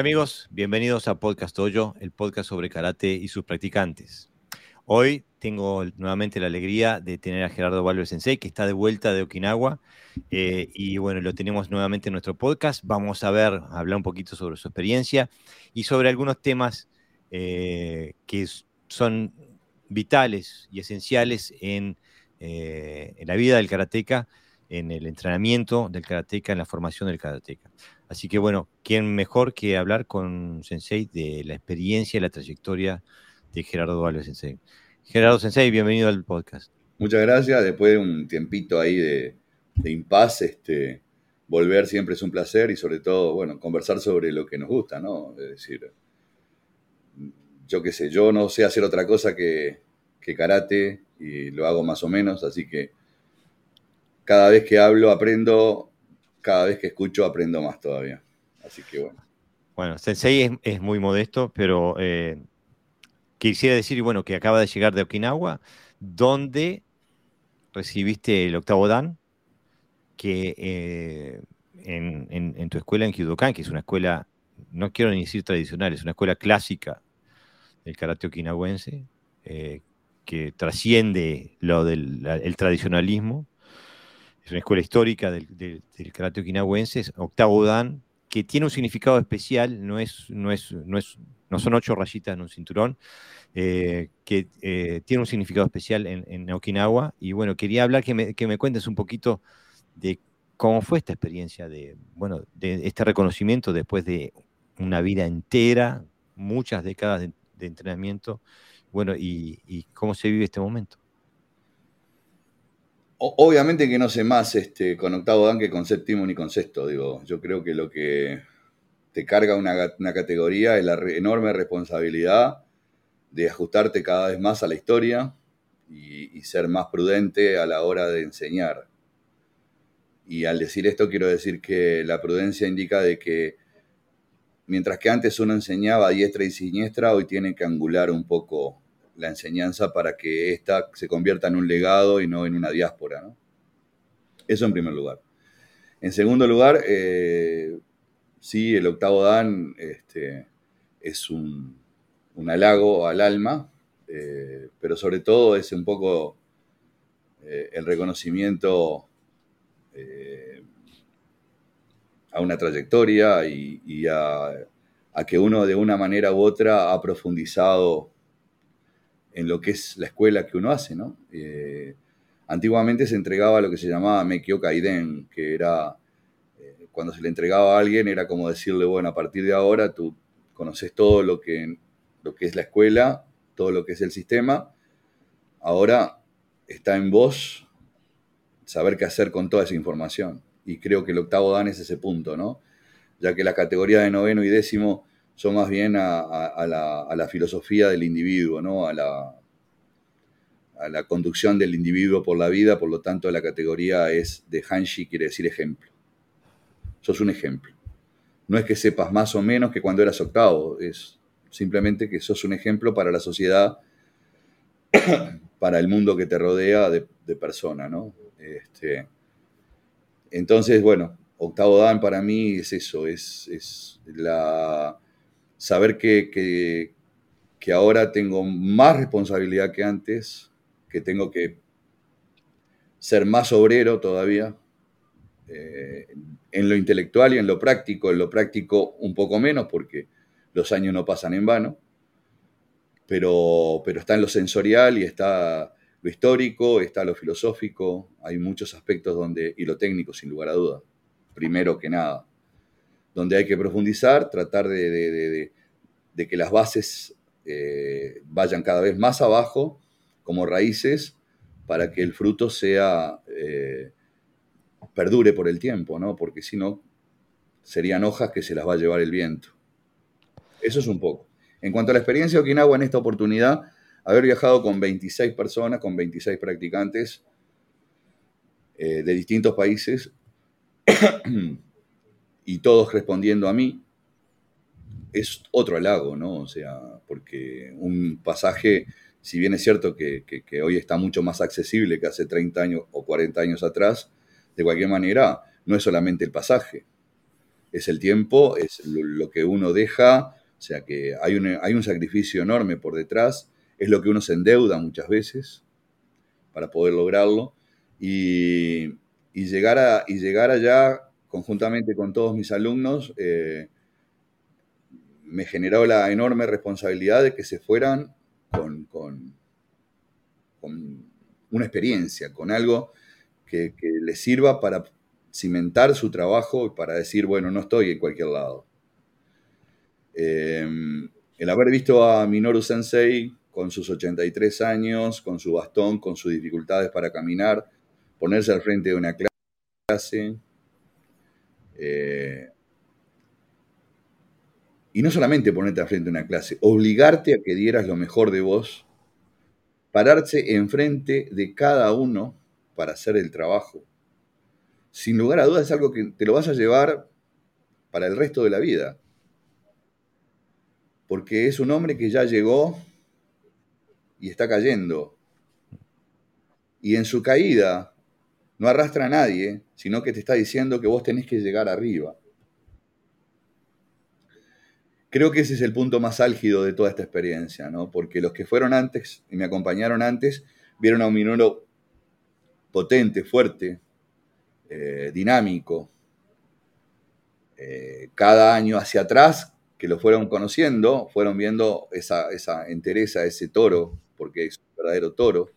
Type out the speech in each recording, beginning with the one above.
Amigos, bienvenidos a Podcast Hoyo, el podcast sobre karate y sus practicantes. Hoy tengo nuevamente la alegría de tener a Gerardo Valverde Sensei, que está de vuelta de Okinawa. Eh, y bueno, lo tenemos nuevamente en nuestro podcast. Vamos a ver, hablar un poquito sobre su experiencia y sobre algunos temas eh, que son vitales y esenciales en, eh, en, la vida del karateca, en el entrenamiento del karateca, en la formación del karateca. Así que bueno, ¿quién mejor que hablar con Sensei de la experiencia y la trayectoria de Gerardo Valverde Sensei? Gerardo Sensei, bienvenido al podcast. Muchas gracias. Después de un tiempito ahí de, de impas, este, volver siempre es un placer y sobre todo, bueno, conversar sobre lo que nos gusta, ¿no? Es decir, yo qué sé, yo no sé hacer otra cosa que, que karate y lo hago más o menos, así que cada vez que hablo aprendo cada vez que escucho aprendo más todavía. Así que bueno. Bueno, Sensei es, muy modesto, pero eh, quisiera decir, bueno, que acaba de llegar de Okinawa, donde recibiste el octavo Dan, que eh, en, tu escuela en Kyudokan, que es una escuela, no quiero ni decir tradicional, es una escuela clásica del karate okinawense, eh, que trasciende lo del el tradicionalismo, es una escuela histórica del, karate okinawense, octavo dan, que tiene un significado especial, no, es, no, es, no, es, no son ocho rayitas en un cinturón, eh, que eh, tiene un significado especial en, Okinawa. Y bueno, quería hablar, que me, que me cuentes un poquito de cómo fue esta experiencia de, bueno, de este reconocimiento después de una vida entera, muchas décadas de, entrenamiento, bueno, y cómo se vive este momento obviamente que no sé más este, con octavo dan que con séptimo ni con sexto. Digo, yo creo que lo que te carga una, categoría es la enorme responsabilidad de ajustarte cada vez más a la historia y, ser más prudente a la hora de enseñar. Y al decir esto quiero decir que la prudencia indica de que mientras que antes uno enseñaba a diestra y siniestra, hoy tiene que angular un poco la enseñanza para que ésta se convierta en un legado y no en una diáspora. Eso en primer lugar. En segundo lugar, eh, sí, el octavo Dan este, es un, halago al alma, eh, pero sobre todo es un poco eh, el reconocimiento a una trayectoria y, a, que uno de una manera u otra ha profundizado en lo que es la escuela que uno hace, ¿no? Eh, antiguamente se entregaba lo que se llamaba Mekio Kaiden, que era, eh, cuando se le entregaba a alguien, era como decirle, bueno, a partir de ahora tú conoces todo lo que, lo que es la escuela, todo lo que es el sistema, ahora está en vos saber qué hacer con toda esa información. Y creo que el octavo dan es ese punto, ¿no? Ya que la categoría de noveno y décimo son más bien a, la, filosofía del individuo, ¿no? a, la, conducción del individuo por la vida, por lo tanto la categoría es de Hanshi, quiere decir ejemplo. Sos un ejemplo. No es que sepas más o menos que cuando eras octavo, es simplemente que sos un ejemplo para la sociedad, para el mundo que te rodea de, persona, ¿no? Este, entonces, bueno, octavo dan para mí es eso, es, es la saber que, que, ahora tengo más responsabilidad que antes, que tengo que ser más obrero todavía eh, en lo intelectual y en lo práctico, en lo práctico un poco menos porque los años no pasan en vano, pero, pero está en lo sensorial y está lo histórico, está lo filosófico, hay muchos aspectos donde, y lo técnico sin lugar a dudas, primero que nada donde hay que profundizar, tratar de, que las bases eh, vayan cada vez más abajo como raíces para que el fruto sea, eh, perdure por el tiempo, ¿no? Porque si no, serían hojas que se las va a llevar el viento. Eso es un poco. En cuanto a la experiencia de Okinawa en esta oportunidad, haber viajado con 26 personas, con 26 practicantes eh, de distintos países, y todos respondiendo a mí, es otro halago, ¿no? O sea, porque un pasaje, si bien es cierto que, hoy está mucho más accesible que hace 30 años o 40 años atrás, de cualquier manera, no es solamente el pasaje. es el tiempo, es lo, que uno deja, o sea que hay un, hay un sacrificio enorme por detrás, es lo que uno se endeuda muchas veces para poder lograrlo, y, llegar, a, y llegar allá conjuntamente con todos mis alumnos, eh, me generó la enorme responsabilidad de que se fueran con, con, una experiencia, con algo que, les sirva para cimentar su trabajo y para decir, bueno, no estoy en cualquier lado. Em, el haber visto a Minoru Sensei con sus 83 años, con su bastón, con sus dificultades para caminar, ponerse al frente de una clase, eh, y no solamente ponerte al frente de una clase, obligarte a que dieras lo mejor de vos, pararse enfrente de cada uno para hacer el trabajo. Sin lugar a dudas es algo que te lo vas a llevar para el resto de la vida. Porque es un hombre que ya llegó y está cayendo. Y en su caída no arrastra a nadie, sino que te está diciendo que vos tenés que llegar arriba. Creo que ese es el punto más álgido de toda esta experiencia, ¿no? Porque los que fueron antes y me acompañaron antes vieron a un Minoro potente, fuerte, eh, dinámico. Eh, cada año hacia atrás, que lo fueron conociendo, fueron viendo esa, esa entereza, ese toro, porque es un verdadero toro.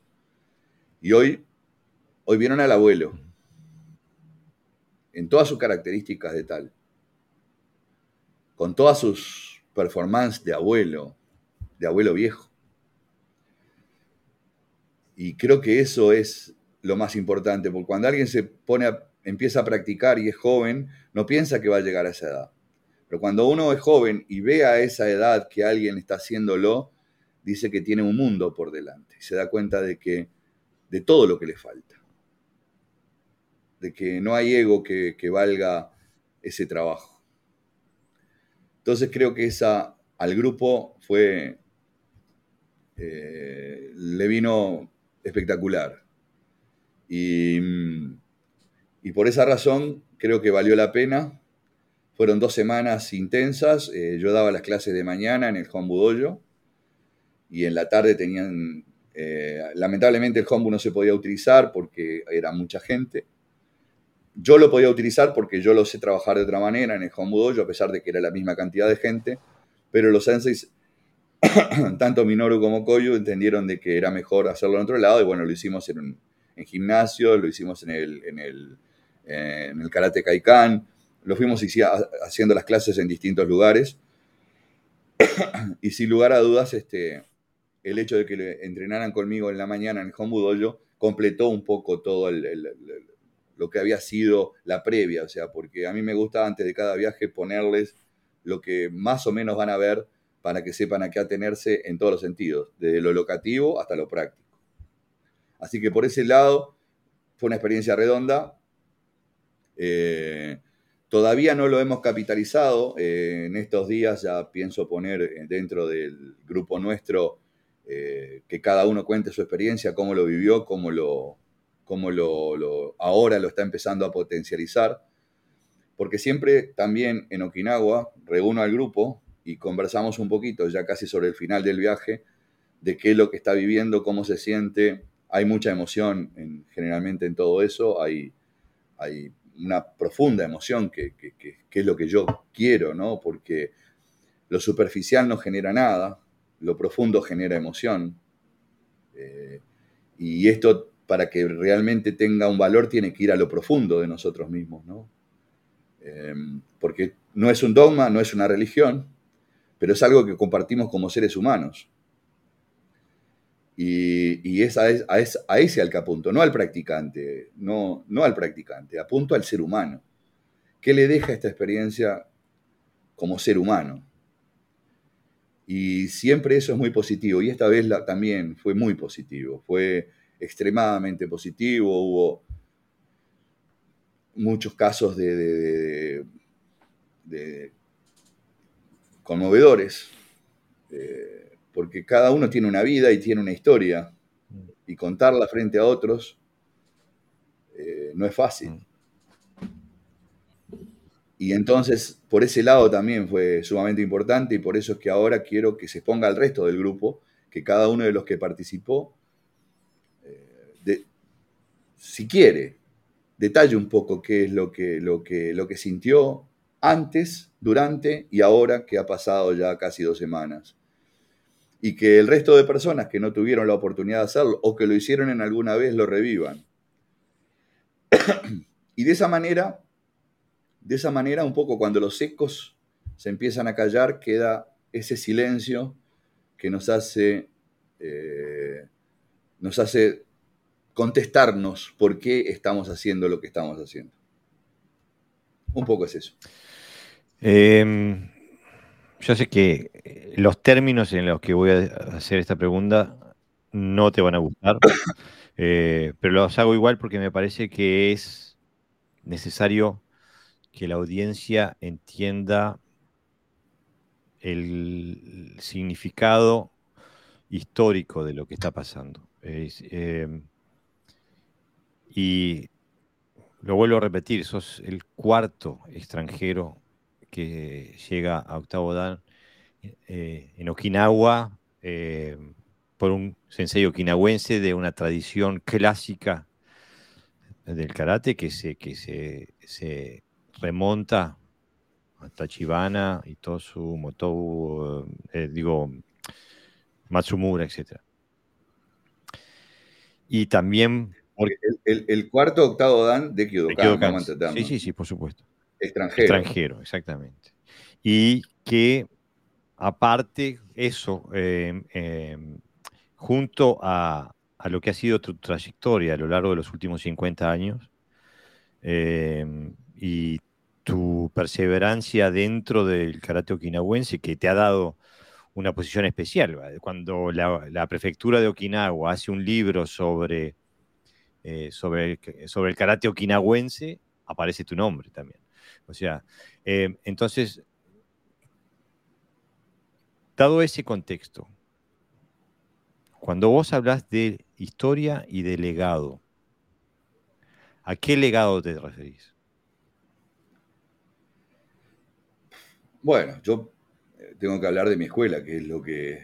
Y hoy, hoy vieron al abuelo, en todas sus características de tal con todas sus performances de abuelo, de abuelo viejo. Y creo que eso es lo más importante, porque cuando alguien se pone empieza a practicar y es joven, no piensa que va a llegar a esa edad. Pero cuando uno es joven y ve a esa edad que alguien está haciéndolo, dice que tiene un mundo por delante. Y se da cuenta de que de todo lo que le falta. De que no hay ego que valga ese trabajo. Entonces creo que esa al grupo fue, eh, le vino espectacular. Y, por esa razón creo que valió la pena. Fueron dos semanas intensas. Eh, yo daba las clases de mañana en el Hombu y en la tarde tenían, eh, lamentablemente el Hombu no se podía utilizar porque era mucha gente. Yo lo podía utilizar porque yo lo sé trabajar de otra manera en el Home a pesar de que era la misma cantidad de gente, pero los senseis, tanto Minoru como Koyu, entendieron de que era mejor hacerlo en otro lado y bueno, lo hicimos en, en gimnasio, lo hicimos en el, en el, en el Karate Kaikan, lo fuimos haciendo las clases en distintos lugares. Y sin lugar a dudas, este, el hecho de que entrenaran conmigo en la mañana en el Home completó un poco todo el lo que había sido la previa, o sea, porque a mí me gusta antes de cada viaje ponerles lo que más o menos van a ver para que sepan a qué atenerse en todos los sentidos, desde lo locativo hasta lo práctico. Así que por ese lado fue una experiencia redonda. Eh, todavía no lo hemos capitalizado. Eh, en estos días ya pienso poner dentro del grupo nuestro eh, que cada uno cuente su experiencia, cómo lo vivió, cómo lo, como lo, ahora lo está empezando a potencializar, porque siempre también en Okinawa reúno al grupo y conversamos un poquito, ya casi sobre el final del viaje, de qué es lo que está viviendo, cómo se siente. Hay mucha emoción en, generalmente en todo eso, hay, hay una profunda emoción que, es lo que yo quiero, ¿no? Porque lo superficial no genera nada, lo profundo genera emoción. Eh, y esto para que realmente tenga un valor, tiene que ir a lo profundo de nosotros mismos, ¿no? Em, porque no es un dogma, no es una religión, pero es algo que compartimos como seres humanos. Y, es, a, ese al que apunto, no al practicante, no, al practicante, apunto al ser humano. ¿Qué le deja esta experiencia como ser humano? Y siempre eso es muy positivo, y esta vez también fue muy positivo. Fue, extremadamente positivo, hubo muchos casos de, conmovedores, eh, porque cada uno tiene una vida y tiene una historia, mm. y contarla frente a otros eh, no es fácil. Mm. Y entonces, por ese lado también fue sumamente importante y por eso es que ahora quiero que se exponga al resto del grupo, que cada uno de los que participó, si quiere, detalle un poco qué es lo que, lo, que, lo que sintió antes, durante y ahora que ha pasado ya casi dos semanas. Y que el resto de personas que no tuvieron la oportunidad de hacerlo o que lo hicieron en alguna vez lo revivan. y de esa manera, de esa manera, un poco cuando los ecos se empiezan a callar, queda ese silencio que nos hace, eh, nos hace contestarnos por qué estamos haciendo lo que estamos haciendo. Un poco es eso. Em, yo sé que eh, los términos en los que voy a hacer esta pregunta no te van a gustar, eh, pero los hago igual porque me parece que es necesario que la audiencia entienda el significado histórico de lo que está pasando. Em, y lo vuelvo a repetir, sos el cuarto extranjero que llega a Octavo Dan eh, en Okinawa eh, por un sensei okinawense de una tradición clásica del karate que se, que se, remonta a Tachibana y todo su Motou, eh, digo, Matsumura, etc. Y también el, cuarto octavo dan de Kyodokan. sí, sí, sí, por supuesto. Extranjero. Extranjero, exactamente. Y que aparte eso, em, em, junto a, lo que ha sido tu trayectoria a lo largo de los últimos 50 años em, y tu perseverancia dentro del karate okinawense que te ha dado una posición especial. Cuando la prefectura de Okinawa hace un libro sobre eh, sobre, el, sobre el karate okinawense, aparece tu nombre también. O sea, eh, entonces, dado ese contexto, cuando vos hablas de historia y de legado, ¿a qué legado te referís? Bueno, yo eh, tengo que hablar de mi escuela, que es lo que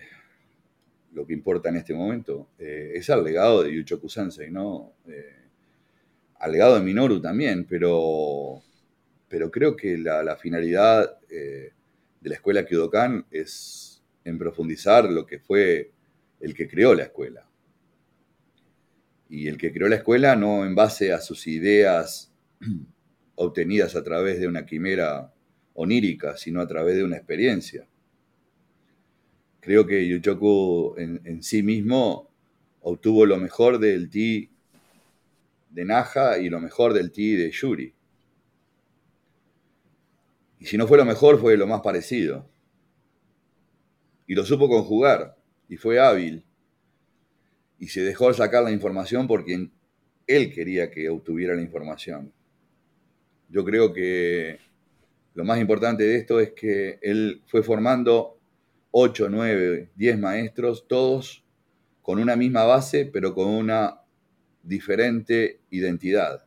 lo que importa en este momento, eh, es el legado de Yuchoku Sensei, ¿no? Eh, al legado de Minoru también, pero, pero creo que la, finalidad eh, de la escuela Kyudokan es en profundizar lo que fue el que creó la escuela. Y el que creó la escuela no en base a sus ideas obtenidas a través de una quimera onírica, sino a través de una experiencia creo que Yuchoku en, sí mismo obtuvo lo mejor del ti de Naja y lo mejor del ti de Yuri. Y si no fue lo mejor, fue lo más parecido. Y lo supo conjugar, y fue hábil. Y se dejó sacar la información porque él quería que obtuviera la información. Yo creo que lo más importante de esto es que él fue formando 8, 9, 10 maestros, todos con una misma base, pero con una diferente identidad.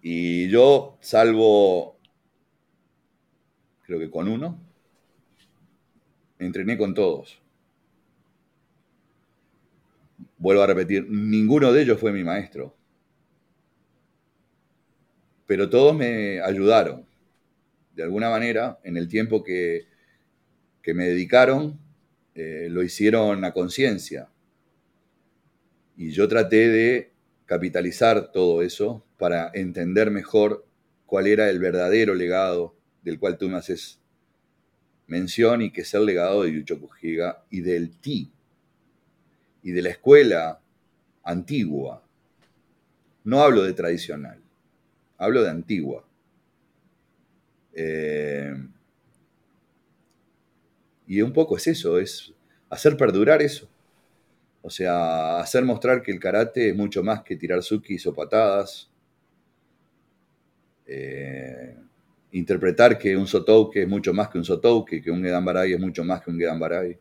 Y yo, salvo, creo que con uno, entrené con todos. Vuelvo a repetir, ninguno de ellos fue mi maestro. Pero todos me ayudaron de alguna manera, en el tiempo que, me dedicaron, eh, lo hicieron a conciencia. Y yo traté de capitalizar todo eso para entender mejor cuál era el verdadero legado del cual tú me haces mención y que es el legado de Yucho Higa y del TI y de la escuela antigua. No hablo de tradicional, hablo de antigua. Eh, y un poco es eso, es hacer perdurar eso. O sea, hacer mostrar que el karate es mucho más que tirar sukis o patadas. Eh, interpretar que un sotouke es mucho más que un sotouke, que un gedambarai es mucho más que un gedambarai.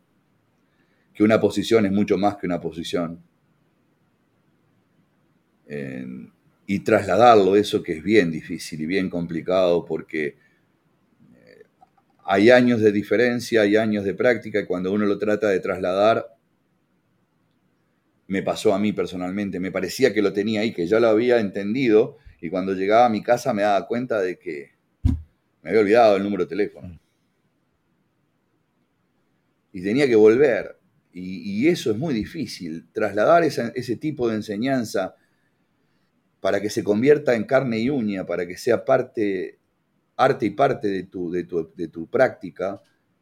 Que una posición es mucho más que una posición. y trasladarlo, eso que es bien difícil y bien complicado porque hay años de diferencia, hay años de práctica y cuando uno lo trata de trasladar, me pasó a mí personalmente, me parecía que lo tenía ahí, que ya lo había entendido y cuando llegaba a mi casa me daba cuenta de que me había olvidado el número de teléfono. Y tenía que volver. Y, eso es muy difícil, trasladar ese tipo de enseñanza para que se convierta en carne y uña, para que sea parte, arte y parte de tu, de tu, práctica,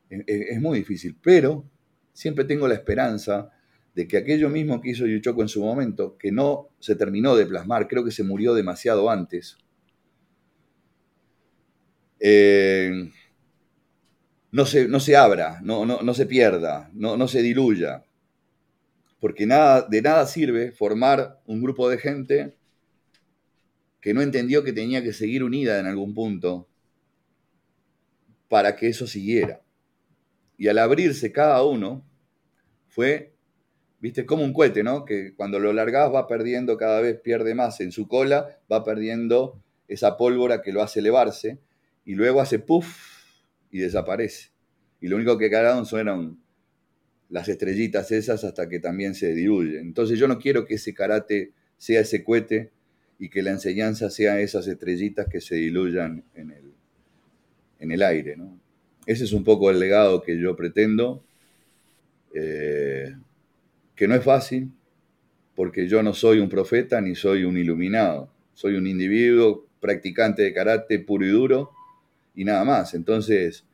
es, muy difícil. Pero siempre tengo la esperanza de que aquello mismo que hizo Yuchoco en su momento, que no se terminó de plasmar, creo que se murió demasiado antes, eh, no, se, no, se, abra, no, no, se pierda, no, no se diluya. Porque nada, de nada sirve formar un grupo de gente que no entendió que tenía que seguir unida en algún punto para que eso siguiera. Y al abrirse cada uno, fue, viste, como un cohete, ¿no? Que cuando lo largás va perdiendo, cada vez pierde más en su cola, va perdiendo esa pólvora que lo hace elevarse, y luego hace puff y desaparece. Y lo único que quedaron son las estrellitas esas hasta que también se diluyen. Entonces yo no quiero que ese karate sea ese cohete y que la enseñanza sea esas estrellitas que se diluyan en el, en el aire. ¿no? Ese es un poco el legado que yo pretendo, eh, que no es fácil, porque yo no soy un profeta ni soy un iluminado, soy un individuo practicante de karate puro y duro y nada más. Entonces,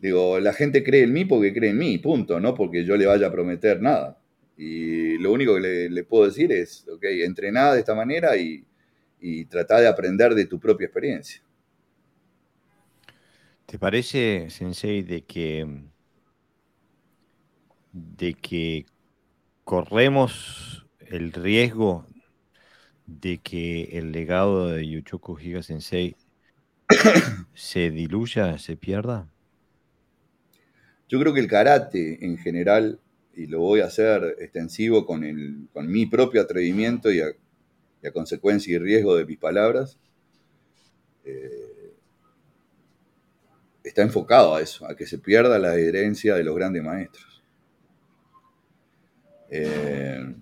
digo, la gente cree en mí porque cree en mí, punto, no porque yo le vaya a prometer nada. Y lo único que le, puedo decir es, ok, entrená de esta manera y, y trata de aprender de tu propia experiencia. ¿Te parece, Sensei, de que, de que corremos el riesgo de que el legado de Yuchoku Higa Sensei se diluya, se pierda? Yo creo que el karate en general y lo voy a hacer extensivo con, el, con mi propio atrevimiento y a, consecuencia y riesgo de mis palabras, eh, está enfocado a eso, a que se pierda la herencia de los grandes maestros. Eh,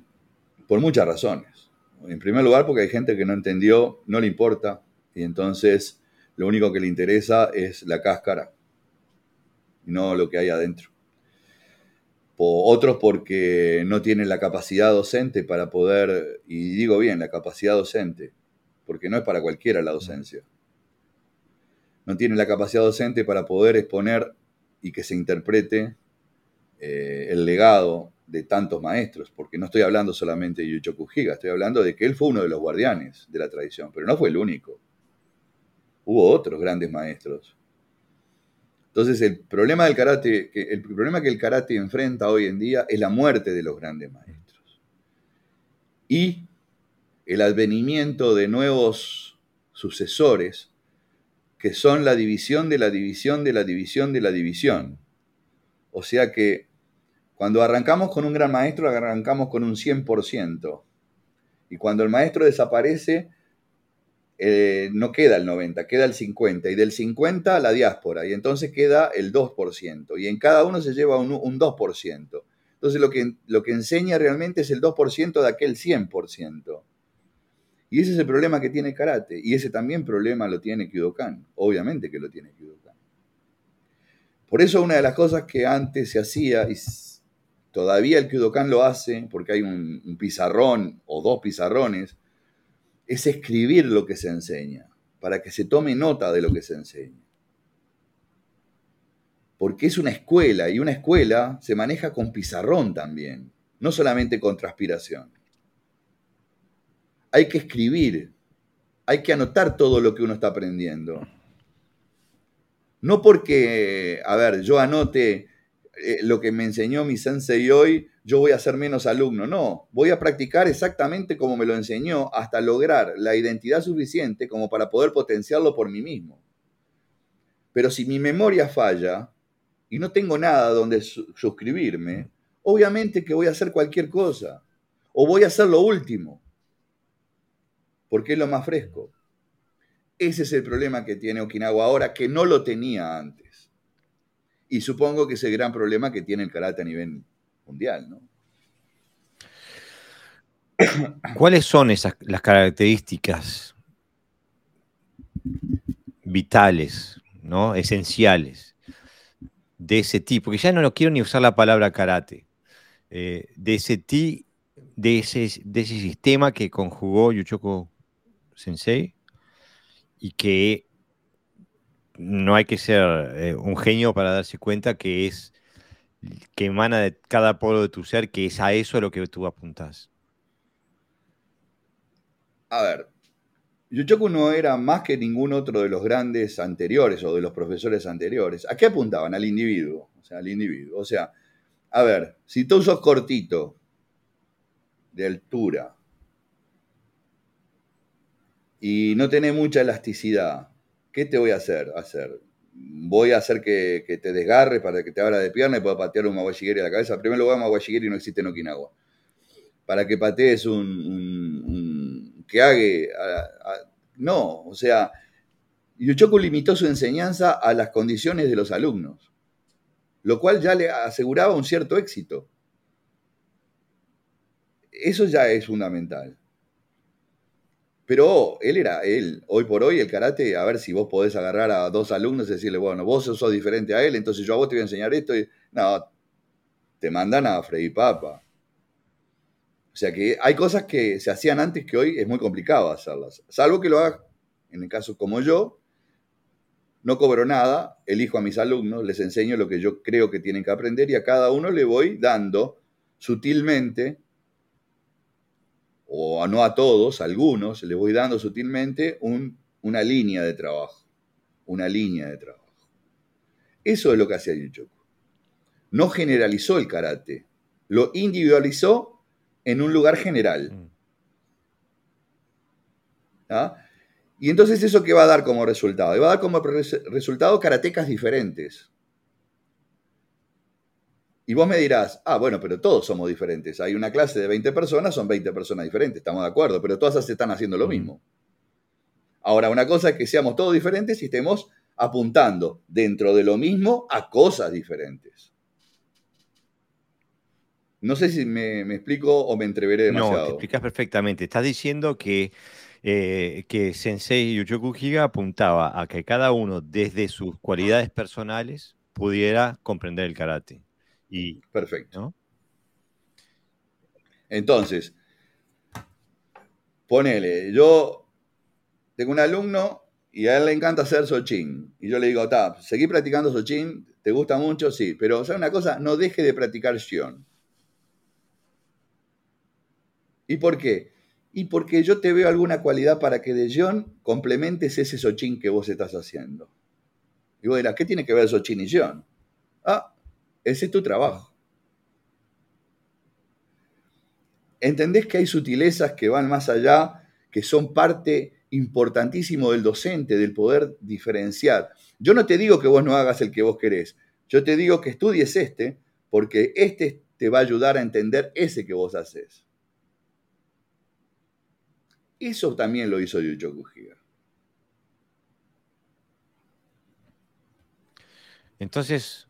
por muchas razones. En primer lugar, porque hay gente que no entendió, no le importa, y entonces lo único que le interesa es la cáscara, no lo que hay adentro otros porque no tienen la capacidad docente para poder, y digo bien, la capacidad docente, porque no es para cualquiera la docencia. No tienen la capacidad docente para poder exponer y que se interprete eh, el legado de tantos maestros, porque no estoy hablando solamente de Yuchoku Higa, estoy hablando de que él fue uno de los guardianes de la tradición, pero no fue el único. Hubo otros grandes maestros entonces, el problema del karate, el problema que el karate enfrenta hoy en día es la muerte de los grandes maestros. Y el advenimiento de nuevos sucesores que son la división de la división de la división de la división. O sea que cuando arrancamos con un gran maestro, arrancamos con un 100%. Y cuando el maestro desaparece, eh, no queda el 90, queda el 50, y del 50 la diáspora, y entonces queda el 2%, y en cada uno se lleva un, 2%. Entonces lo que, lo que enseña realmente es el 2% de aquel 100%. Y ese es el problema que tiene karate, y ese también problema lo tiene Kyudokan, obviamente que lo tiene Kyudokan. Por eso una de las cosas que antes se hacía, y todavía el Kyudokan lo hace, porque hay un pizarrón o dos pizarrones, es escribir lo que se enseña, para que se tome nota de lo que se enseña. Porque es una escuela y una escuela se maneja con pizarrón también, no solamente con transpiración. Hay que escribir, hay que anotar todo lo que uno está aprendiendo. No porque, a ver, yo anote eh, lo que me enseñó mi sensei hoy, yo voy a ser menos alumno. No, voy a practicar exactamente como me lo enseñó hasta lograr la identidad suficiente como para poder potenciarlo por mí mismo. Pero si mi memoria falla y no tengo nada donde suscribirme, obviamente que voy a hacer cualquier cosa o voy a hacer lo último. Porque es lo más fresco. Ese es el problema que tiene Okinawa ahora, que no lo tenía antes. Y supongo que es el gran problema que tiene el karate a nivel mundial, ¿no? ¿Cuáles son esas las características vitales, ¿no? esenciales de ese tipo? Porque ya no lo quiero ni usar la palabra karate. Eh, de ese ti, de ese sistema que conjugó Yuchoko Sensei y que no hay que ser eh, un genio para darse cuenta que es que emana de cada polo de tu ser, que es a eso a lo que tú apuntás a ver, Yuchoku no era más que ningún otro de los grandes anteriores o de los profesores anteriores. ¿A qué apuntaban? Al individuo. O sea, al individuo. O sea, a ver, si tú sos cortito, de altura, y no tenés mucha elasticidad, ¿qué te voy a hacer? hacer? Voy a hacer que, te desgarre para que te abra de pierna y pueda patear un Mawashigiri a la cabeza. En primer lugar, Mawashigiri no existe en Okinawa. Para que patees un que haga. no, o sea, Yuchoku limitó su enseñanza a las condiciones de los alumnos, lo cual ya le aseguraba un cierto éxito. Eso ya es fundamental. Pero él era él. Hoy por hoy el karate, a ver si vos podés agarrar a dos alumnos y decirle, bueno, vos sos diferente a él, entonces yo a vos te voy a enseñar esto. Y, no, te mandan a Freddy Papa. O sea que hay cosas que se hacían antes que hoy es muy complicado hacerlas. Salvo que lo haga, en el caso como yo, no cobro nada, elijo a mis alumnos, les enseño lo que yo creo que tienen que aprender y a cada uno le voy dando sutilmente, o no a todos, a algunos, le voy dando sutilmente una línea de trabajo. Una línea de trabajo. Eso es lo que hacía Yuchoku. No generalizó el karate, lo individualizó en un lugar general. Mm. ¿Ah? Y entonces eso qué va a dar como resultado? Va a dar como resultado karatecas diferentes. Y vos me dirás, ah, bueno, pero todos somos diferentes. Hay una clase de 20 personas, son 20 personas diferentes, estamos de acuerdo, pero todas están haciendo lo mm. mismo. Ahora, una cosa es que seamos todos diferentes y estemos apuntando dentro de lo mismo a cosas diferentes. No sé si me, explico o me entreveré demasiado. No, te explicas perfectamente. Estás diciendo que, eh, que Sensei Yuchoku Higa apuntaba a que cada uno, desde sus cualidades personales, pudiera comprender el karate. Y, Perfecto. Entonces, ponele, yo tengo un alumno y a él le encanta hacer Sochin. Y yo le digo, ta, seguí practicando Sochin, ¿te gusta mucho? Sí, pero ¿sabes una cosa? No deje de practicar Shion. ¿Y por qué? Y porque yo te veo alguna cualidad para que de John complementes ese Sochin que vos estás haciendo. Y vos dirás, ¿qué tiene que ver Sochin y John? Ah, ese es tu trabajo. ¿Entendés que hay sutilezas que van más allá, que son parte importantísimo del docente, del poder diferenciar? Yo no te digo que vos no hagas el que vos querés, yo te digo que estudies este, porque este te va a ayudar a entender ese que vos haces. Eso también lo hizo Yuchoku Higa. Entonces,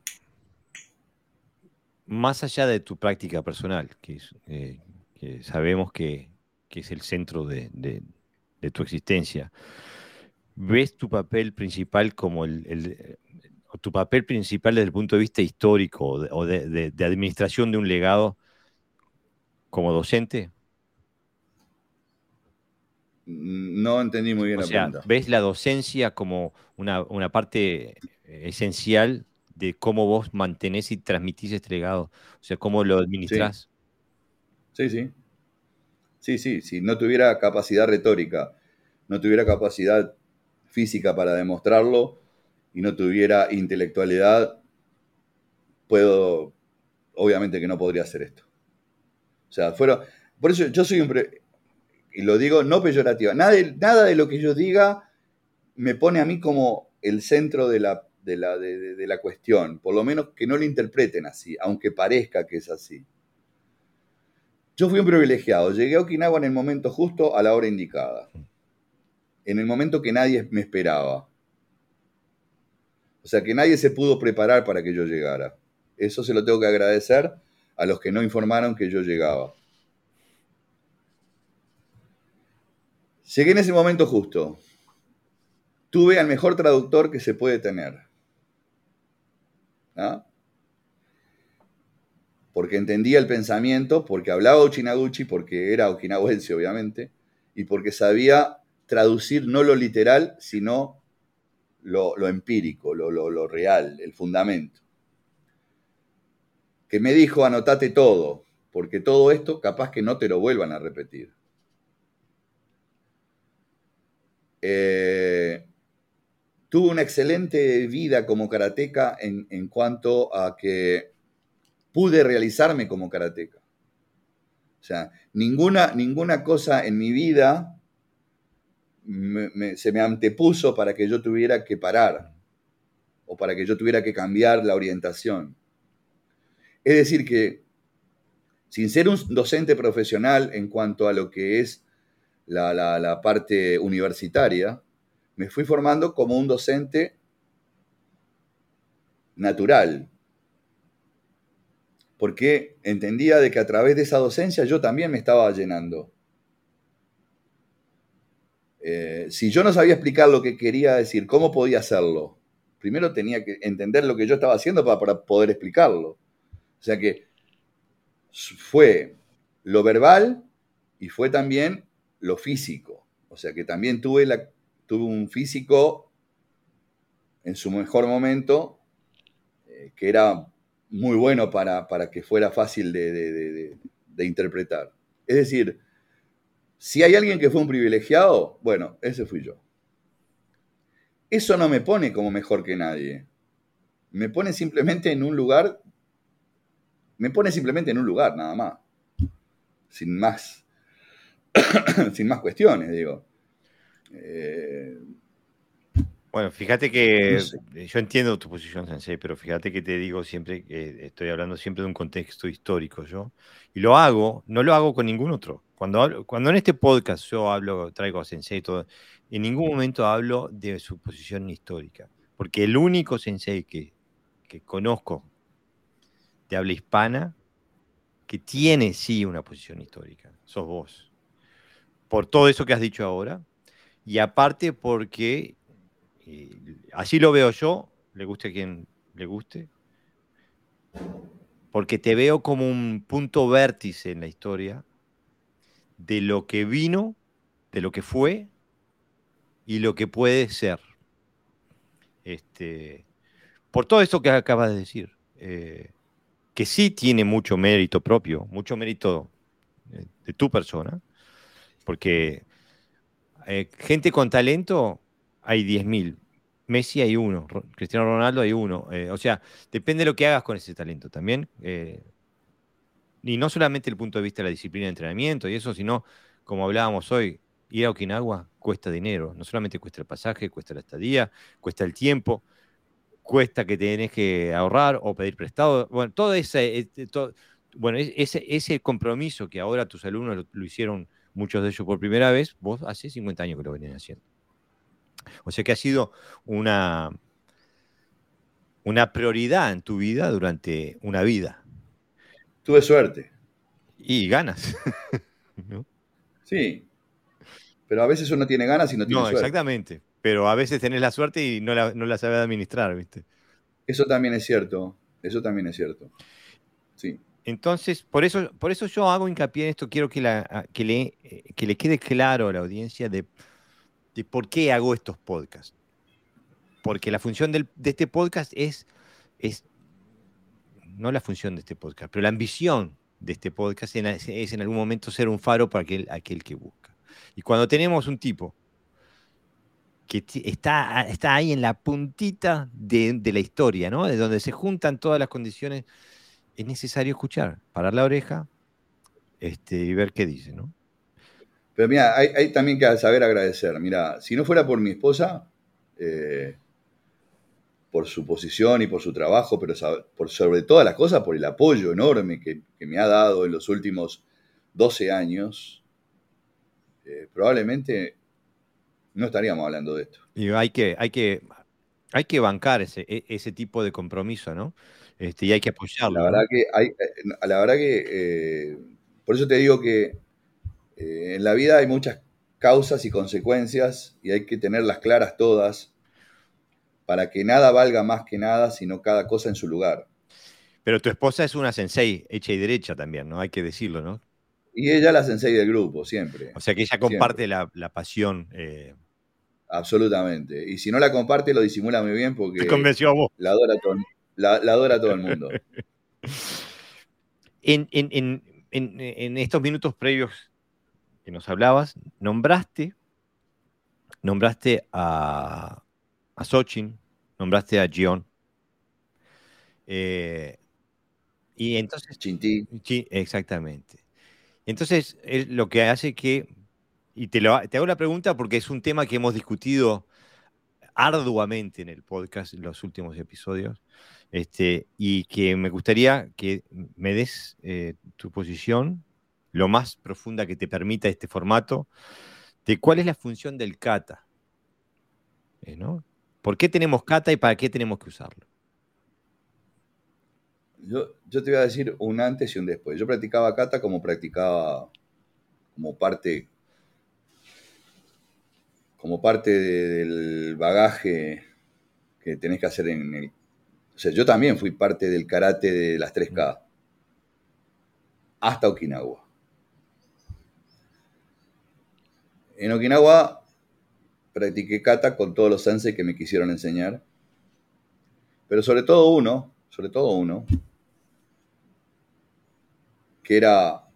más allá de tu práctica personal, que, eh, sabemos que, es el centro de, tu existencia, ¿ves tu papel principal como el, tu papel principal desde el punto de vista histórico o de administración de un legado como docente? No entendí muy bien la pregunta. ¿Ves la docencia como una, parte esencial de cómo vos mantenés y transmitís este legado? O sea, cómo lo administrás. Sí, sí. Sí, sí. Si no tuviera capacidad retórica, no tuviera capacidad física para demostrarlo y no tuviera intelectualidad, puedo, obviamente que no podría hacer esto. O sea, fuera, por eso yo soy un, y lo digo no peyorativa, nada nada de lo que yo diga me pone a mí como el centro de la, de, la, de, la cuestión, por lo menos que no lo interpreten así, aunque parezca que es así. Yo fui un privilegiado, llegué a Okinawa en el momento justo, a la hora indicada. en el momento que nadie me esperaba. O sea, que nadie se pudo preparar para que yo llegara. Eso se lo tengo que agradecer a los que no informaron que yo llegaba. Llegué en ese momento justo. Tuve al mejor traductor que se puede tener. Porque entendía el pensamiento, porque hablaba Uchinaguchi, porque era okinawense, obviamente, y porque sabía traducir no lo literal, sino lo, empírico, lo, lo, real, el fundamento. Que me dijo, anotate todo, porque todo esto capaz que no te lo vuelvan a repetir. Eh, tuve una excelente vida como karateca en, en, cuanto a que pude realizarme como karateca. O sea, ninguna, ninguna cosa en mi vida se me antepuso para que yo tuviera que parar o para que yo tuviera que cambiar la orientación. Es decir, que sin ser un docente profesional en cuanto a lo que es la, parte universitaria, me fui formando como un docente natural, porque entendía de que a través de esa docencia yo también me estaba llenando. Eh, si yo no sabía explicar lo que quería decir, ¿cómo podía hacerlo? Primero tenía que entender lo que yo estaba haciendo para, poder explicarlo. O sea que fue lo verbal y fue también lo físico. O sea que también tuve, la, tuve un físico en su mejor momento eh, que era muy bueno para, que fuera fácil de interpretar. Es decir, si hay alguien que fue un privilegiado, bueno, ese fui yo. Eso no me pone como mejor que nadie. Me pone simplemente en un lugar, me pone simplemente en un lugar, nada más. Sin más, sin más cuestiones, digo. Eh, bueno, fíjate que yo entiendo tu posición, Sensei, pero fíjate que te digo siempre que estoy hablando siempre de un contexto histórico yo. Y lo hago, no lo hago con ningún otro. Cuando, cuando en este podcast yo hablo, traigo a Sensei y todo, en ningún momento hablo de su posición histórica. Porque el único Sensei que, que conozco de habla hispana que tiene sí una posición histórica, sos vos. Por todo eso que has dicho ahora. Y aparte porque así lo veo yo, le guste a quien le guste, porque te veo como un punto vértice en la historia de lo que vino, de lo que fue y lo que puede ser. Este, por todo eso que acabas de decir, eh, que sí tiene mucho mérito propio, mucho mérito de, de tu persona, porque eh, gente con talento hay 10.000. Messi hay uno, Cristiano Ronaldo hay uno. Eh, o sea, depende de lo que hagas con ese talento también. Eh, y no solamente el punto de vista de la disciplina de entrenamiento y eso, sino, como hablábamos hoy, ir a Okinawa cuesta dinero. No solamente cuesta el pasaje, cuesta la estadía, cuesta el tiempo, cuesta que tenés que ahorrar o pedir prestado. Bueno, todo ese, bueno, ese, ese compromiso que ahora tus alumnos lo hicieron muchos de ellos por primera vez, vos hace 50 años que lo venían haciendo. O sea que ha sido una, una prioridad en tu vida durante una vida. Tuve suerte. Y ganas. Sí. Pero a veces uno tiene ganas y no tiene no, Exactamente. Pero a veces tenés la suerte y no la, no la sabes administrar, ¿viste? Eso también es cierto. Eso también es cierto. Sí. Entonces, por eso, por eso yo hago hincapié en esto, quiero que, la, que, le, que le quede claro a la audiencia de, por qué hago estos podcasts. Porque la función de este podcast es, no la función de este podcast, pero la ambición de este podcast es, en algún momento ser un faro para aquel, que busca. Y cuando tenemos un tipo que está, está ahí en la puntita de, de la historia, ¿no? De donde se juntan todas las condiciones es necesario escuchar, parar la oreja este, y ver qué dice, ¿no? Pero mira, hay, también que saber agradecer. Mira, si no fuera por mi esposa, eh, por su posición y por su trabajo, pero por sobre todas las cosas, por el apoyo enorme que, me ha dado en los últimos 12 años, eh, probablemente no estaríamos hablando de esto. Y hay que, hay que, hay que bancar ese, e, ese tipo de compromiso, ¿no? Este, y hay que apoyarlo. La verdad que, hay, eh, la verdad que eh, por eso te digo que eh, en la vida hay muchas causas y consecuencias y hay que tenerlas claras todas para que nada valga más que nada, sino cada cosa en su lugar. Pero tu esposa es una sensei hecha y derecha también, ¿no? Hay que decirlo, ¿no? Y ella la sensei del grupo, siempre. O sea que ella comparte la, pasión. Absolutamente. Y si no la comparte, lo disimula muy bien porque. Te convenció a vos. La adora todo, la, adora todo el mundo. en, estos minutos previos que nos hablabas, nombraste, nombraste a, a Sochin, nombraste a Gion. Eh, y entonces. Chinti. exactamente. Entonces, es lo que hace que. Y te, te hago la pregunta porque es un tema que hemos discutido arduamente en el podcast en los últimos episodios. Este, y que me gustaría que me des eh, tu posición lo más profunda que te permita este formato de cuál es la función del kata. Eh, ¿no? ¿Por qué tenemos kata y para qué tenemos que usarlo? Yo, yo, te voy a decir un antes y un después. Yo practicaba kata como practicaba como parte como parte del bagaje que tenés que hacer en el o sea, yo también fui parte del karate de las 3K. Hasta Okinawa. En Okinawa practiqué kata con todos los sensei que me quisieron enseñar. Pero sobre todo uno, sobre todo uno, que era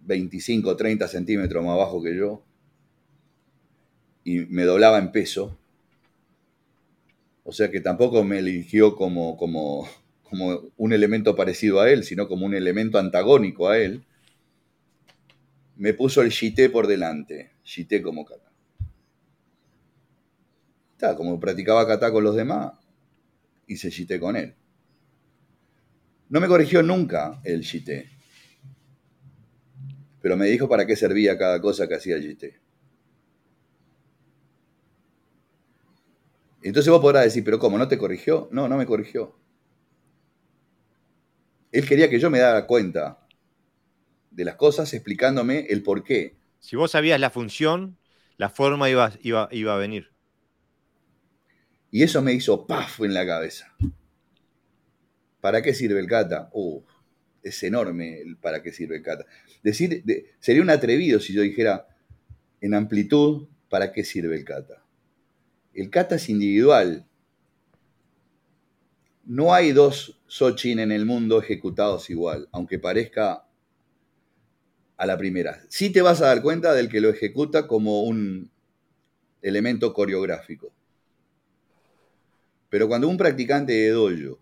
25, 30 centímetros más bajo que yo, y me doblaba en peso, o sea que tampoco me eligió como, como, como un elemento parecido a él, sino como un elemento antagónico a él. Me puso el shite por delante, shite como kata. Está, como practicaba kata con los demás, hice shite con él. No me corrigió nunca el shite, pero me dijo para qué servía cada cosa que hacía el. Entonces vos podrás decir, pero ¿cómo? ¿No te corrigió? No, no me corrigió. Él quería que yo me dara cuenta de las cosas explicándome el por qué. Si vos sabías la función, la forma iba, iba, iba a venir. Y eso me hizo paf en la cabeza. ¿Para qué sirve el kata? Uh, es enorme el para qué sirve el kata. Decir, sería un atrevido si yo dijera en amplitud, ¿para qué sirve el kata? El kata es individual. No hay dos Sochin en el mundo ejecutados igual, aunque parezca a la primera. Sí te vas a dar cuenta del que lo ejecuta como un elemento coreográfico. Pero cuando un practicante de dojo,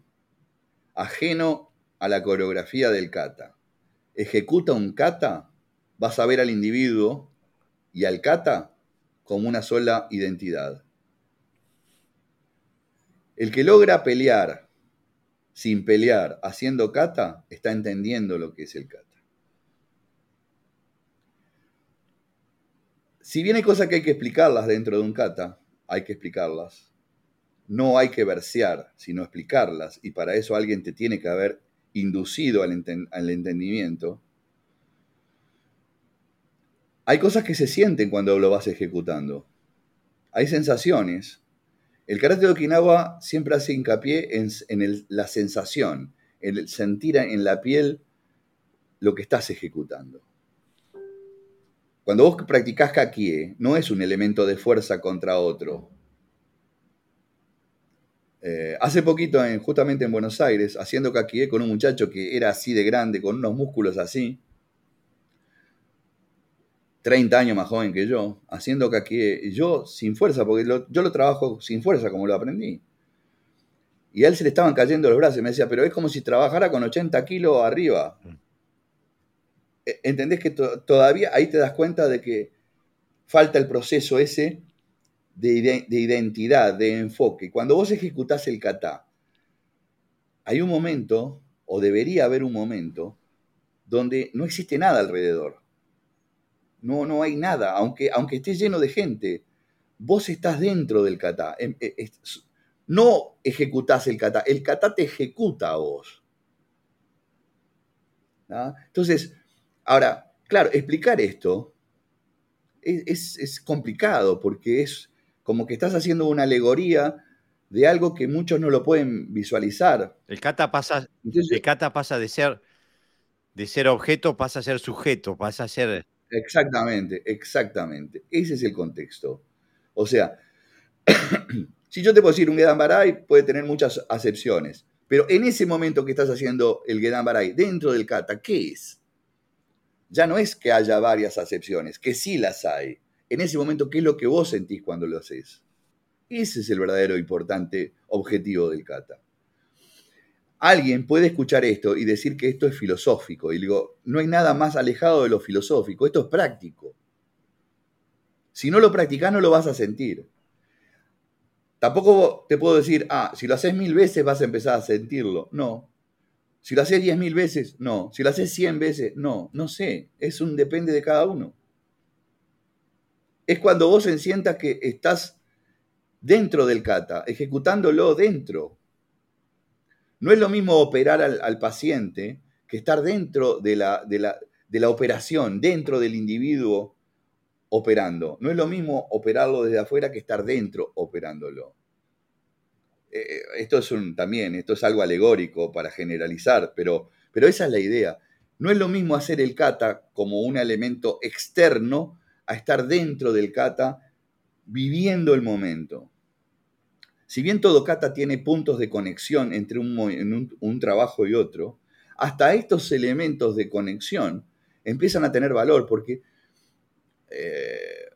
ajeno a la coreografía del kata, ejecuta un kata, vas a ver al individuo y al kata como una sola identidad. El que logra pelear sin pelear haciendo kata está entendiendo lo que es el kata. Si bien hay cosas que hay que explicarlas dentro de un kata, hay que explicarlas. No hay que versear, sino explicarlas. Y para eso alguien te tiene que haber inducido al, al entendimiento. Hay cosas que se sienten cuando lo vas ejecutando. Hay sensaciones el karate de Okinawa siempre hace hincapié en, la sensación, en el sentir en la piel lo que estás ejecutando. Cuando vos practicás kakie, no es un elemento de fuerza contra otro. Eh, hace poquito, justamente en Buenos Aires, haciendo kakie con un muchacho que era así de grande, con unos músculos así, 30 años más joven que yo, haciendo que yo sin fuerza, porque yo lo trabajo sin fuerza como lo aprendí. Y a él se le estaban cayendo los brazos y me decía, pero es como si trabajara con 80 kilos arriba. Mm. E, ¿Entendés que todavía ahí te das cuenta de que falta el proceso ese de, de identidad, de enfoque? Cuando vos ejecutás el kata, hay un momento, o debería haber un momento, donde no existe nada alrededor No, no hay nada, aunque, aunque esté lleno de gente. Vos estás dentro del kata. Em, e, no ejecutás el kata, el kata te ejecuta a vos. Entonces, ahora, claro, explicar esto es, complicado porque es como que estás haciendo una alegoría de algo que muchos no lo pueden visualizar. El kata pasa, el kata pasa de ser de ser objeto pasa a ser sujeto, pasa a ser... Exactamente, exactamente. Ese es el contexto. O sea, si yo te puedo decir un Gedan Barai, puede tener muchas acepciones, pero en ese momento que estás haciendo el Gedan Barai dentro del kata, ¿qué es? Ya no es que haya varias acepciones, que sí las hay. En ese momento, ¿qué es lo que vos sentís cuando lo haces? Ese es el verdadero importante objetivo del kata alguien puede escuchar esto y decir que esto es filosófico. Y digo, no hay nada más alejado de lo filosófico, esto es práctico. Si no lo practicas, no lo vas a sentir. Tampoco te puedo decir, ah, si lo haces mil veces vas a empezar a sentirlo. No. Si lo haces diez mil veces, no. Si lo haces cien veces, no. No sé. Es un depende de cada uno. Es cuando vos sientas que estás dentro del kata, ejecutándolo dentro. No es lo mismo operar al, paciente que estar dentro de la, de, la, operación, dentro del individuo operando. No es lo mismo operarlo desde afuera que estar dentro operándolo. Eh, eh, esto es un, también, esto es algo alegórico para generalizar, pero, pero esa es la idea. No es lo mismo hacer el kata como un elemento externo a estar dentro del kata viviendo el momento. Si bien todo kata tiene puntos de conexión entre un, trabajo y otro, hasta estos elementos de conexión empiezan a tener valor porque, eh,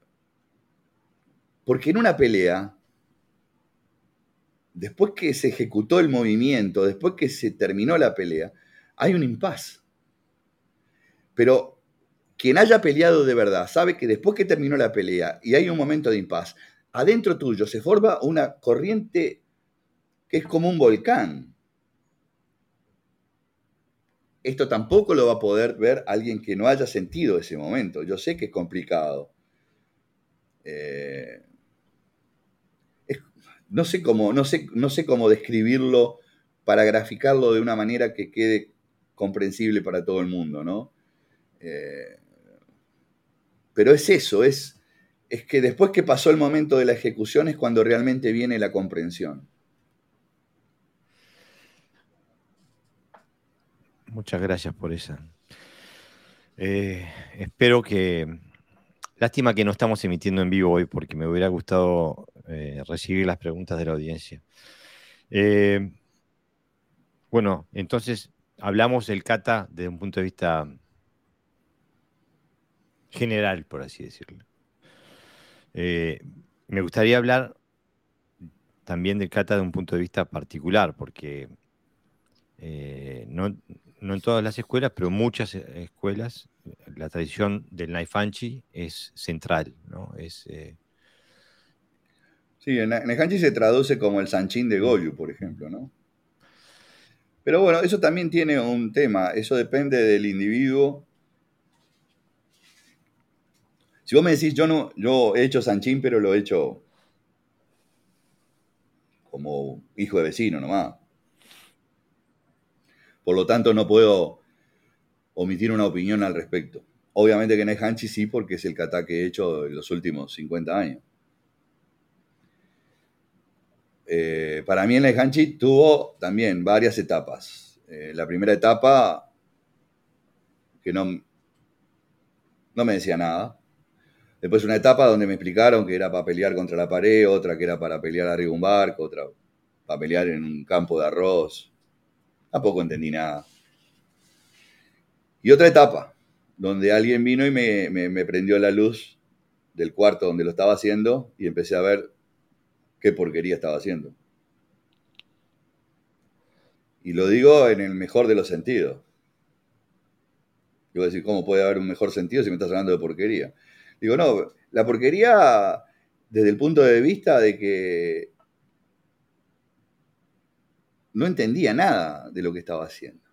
porque en una pelea, después que se ejecutó el movimiento, después que se terminó la pelea, hay un impas. Pero quien haya peleado de verdad sabe que después que terminó la pelea y hay un momento de impas, adentro tuyo se forma una corriente que es como un volcán. Esto tampoco lo va a poder ver alguien que no haya sentido ese momento. Yo sé que es complicado. Eh, no, sé cómo, no, sé, no sé cómo describirlo para graficarlo de una manera que quede comprensible para todo el mundo, ¿no? Eh, pero es eso, es, es que después que pasó el momento de la ejecución es cuando realmente viene la comprensión. Muchas gracias por esa. Eh, espero que... Lástima que no estamos emitiendo en vivo hoy porque me hubiera gustado eh, recibir las preguntas de la audiencia. Eh, bueno, entonces hablamos del kata desde un punto de vista general, por así decirlo. Eh, me gustaría hablar también del kata de un punto de vista particular, porque eh, no, en todas las escuelas, pero muchas escuelas, la tradición del Naifanchi es central, ¿no? Es, eh, Sí, el Naifanchi se traduce como el Sanchin de Goyu, por ejemplo, ¿no? Pero bueno, eso también tiene un tema, eso depende del individuo si vos me decís, yo no, yo he hecho Sanchín, pero lo he hecho como hijo de vecino nomás. Por lo tanto, no puedo omitir una opinión al respecto. Obviamente que en el Hanchi sí, porque es el kata que he hecho en los últimos 50 años. Eh, para mí en el Hanchi tuvo también varias etapas. Eh, la primera etapa, que no, no me decía nada, Después una etapa donde me explicaron que era para pelear contra la pared, otra que era para pelear arriba un barco, otra para pelear en un campo de arroz. Tampoco entendí nada. Y otra etapa, donde alguien vino y me, me prendió la luz del cuarto donde lo estaba haciendo y empecé a ver qué porquería estaba haciendo. Y lo digo en el mejor de los sentidos. Yo voy a decir, ¿cómo puede haber un mejor sentido si me estás hablando de porquería? Digo, no, la porquería desde el punto de vista de que no entendía nada de lo que estaba haciendo.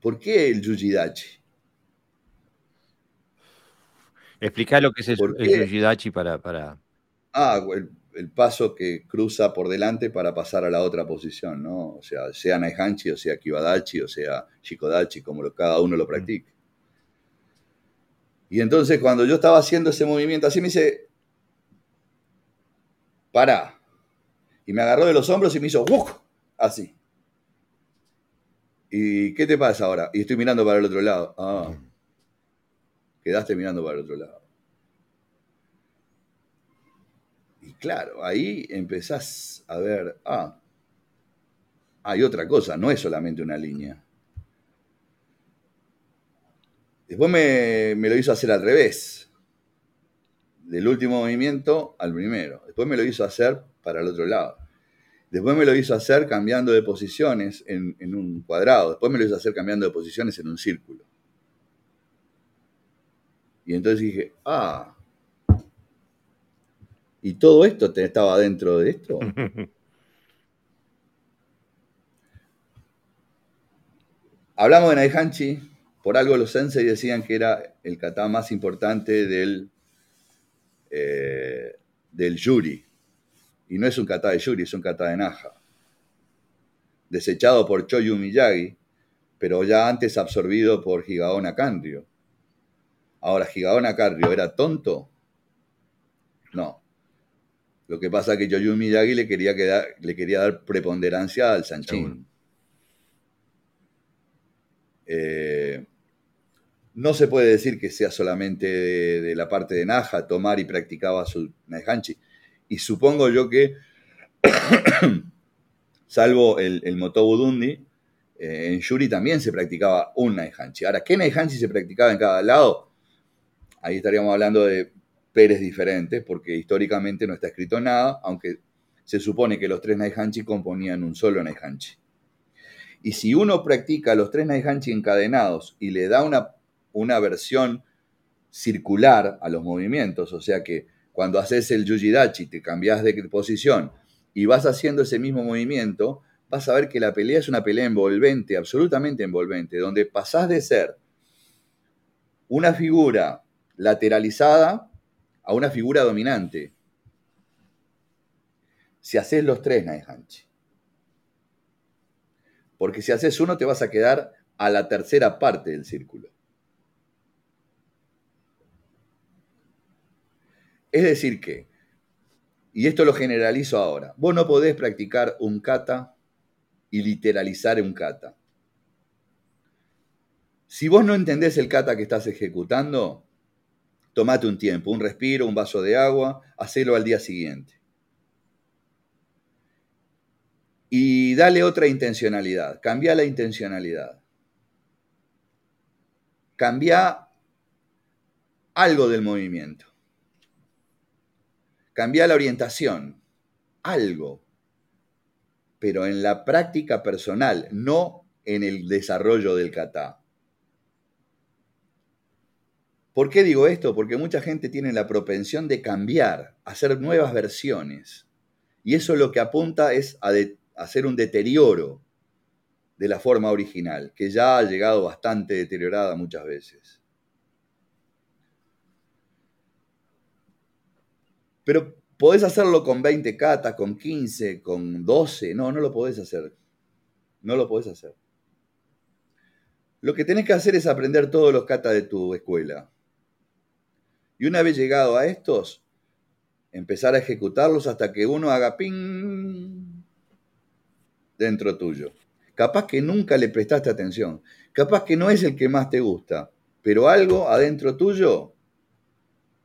¿Por qué el Yujidachi? Explica lo que es el, el para, para... Ah, el, paso que cruza por delante para pasar a la otra posición, ¿no? O sea, sea Naihanchi, o sea Kibadachi, o sea Shikodachi, como lo, cada uno lo practique. Y entonces cuando yo estaba haciendo ese movimiento así, me dice, para. Y me agarró de los hombros y me hizo, ¡Wuk! así. ¿Y qué te pasa ahora? Y estoy mirando para el otro lado. Ah, quedaste mirando para el otro lado. Y claro, ahí empezás a ver, ah, hay otra cosa, no es solamente una línea. Después me, me, lo hizo hacer al revés. Del último movimiento al primero. Después me lo hizo hacer para el otro lado. Después me lo hizo hacer cambiando de posiciones en, un cuadrado. Después me lo hizo hacer cambiando de posiciones en un círculo. Y entonces dije, ah, ¿y todo esto te estaba dentro de esto? Hablamos de Naihanchi, por algo los sensei decían que era el kata más importante del, eh, del yuri, y no es un kata de Yuri, es un kata de Naja. Desechado por Choyu Miyagi, pero ya antes absorbido por Higaona Kanryo. Ahora, ¿Higaona Kanryo era tonto? No. Lo que pasa es que Choyu Miyagi le quería, le quería dar preponderancia al Sanchin. Eh, no se puede decir que sea solamente de, la parte de Naja, tomar y practicaba su Naihanchi y supongo yo que, salvo el, el Motobu Dundi, eh, en Yuri también se practicaba un Naihanchi. Ahora, ¿qué Naihanchi se practicaba en cada lado? Ahí estaríamos hablando de Pérez diferentes, porque históricamente no está escrito nada, aunque se supone que los tres Naihanchi componían un solo Naihanchi. Y si uno practica los tres Naihanchi encadenados y le da una, una versión circular a los movimientos, o sea que cuando haces el yujidachi, te cambias de posición y vas haciendo ese mismo movimiento, vas a ver que la pelea es una pelea envolvente, absolutamente envolvente, donde pasás de ser una figura lateralizada a una figura dominante. Si haces los tres Naihanchi. Porque si haces uno te vas a quedar a la tercera parte del círculo. Es decir que, y esto lo generalizo ahora, vos no podés practicar un kata y literalizar un kata. Si vos no entendés el kata que estás ejecutando, tomate un tiempo, un respiro, un vaso de agua, hacelo al día siguiente. Y dale otra intencionalidad, cambia la intencionalidad. Cambia algo del movimiento. Cambia la orientación, algo, pero en la práctica personal, no en el desarrollo del kata. ¿Por qué digo esto? Porque mucha gente tiene la propensión de cambiar, hacer nuevas versiones. Y eso lo que apunta es a, hacer un deterioro de la forma original, que ya ha llegado bastante deteriorada muchas veces. Pero podés hacerlo con 20 catas, con 15, con 12. No, no lo podés hacer. No lo podés hacer. Lo que tenés que hacer es aprender todos los catas de tu escuela. Y una vez llegado a estos, empezar a ejecutarlos hasta que uno haga ping dentro tuyo. Capaz que nunca le prestaste atención. Capaz que no es el que más te gusta. Pero algo adentro tuyo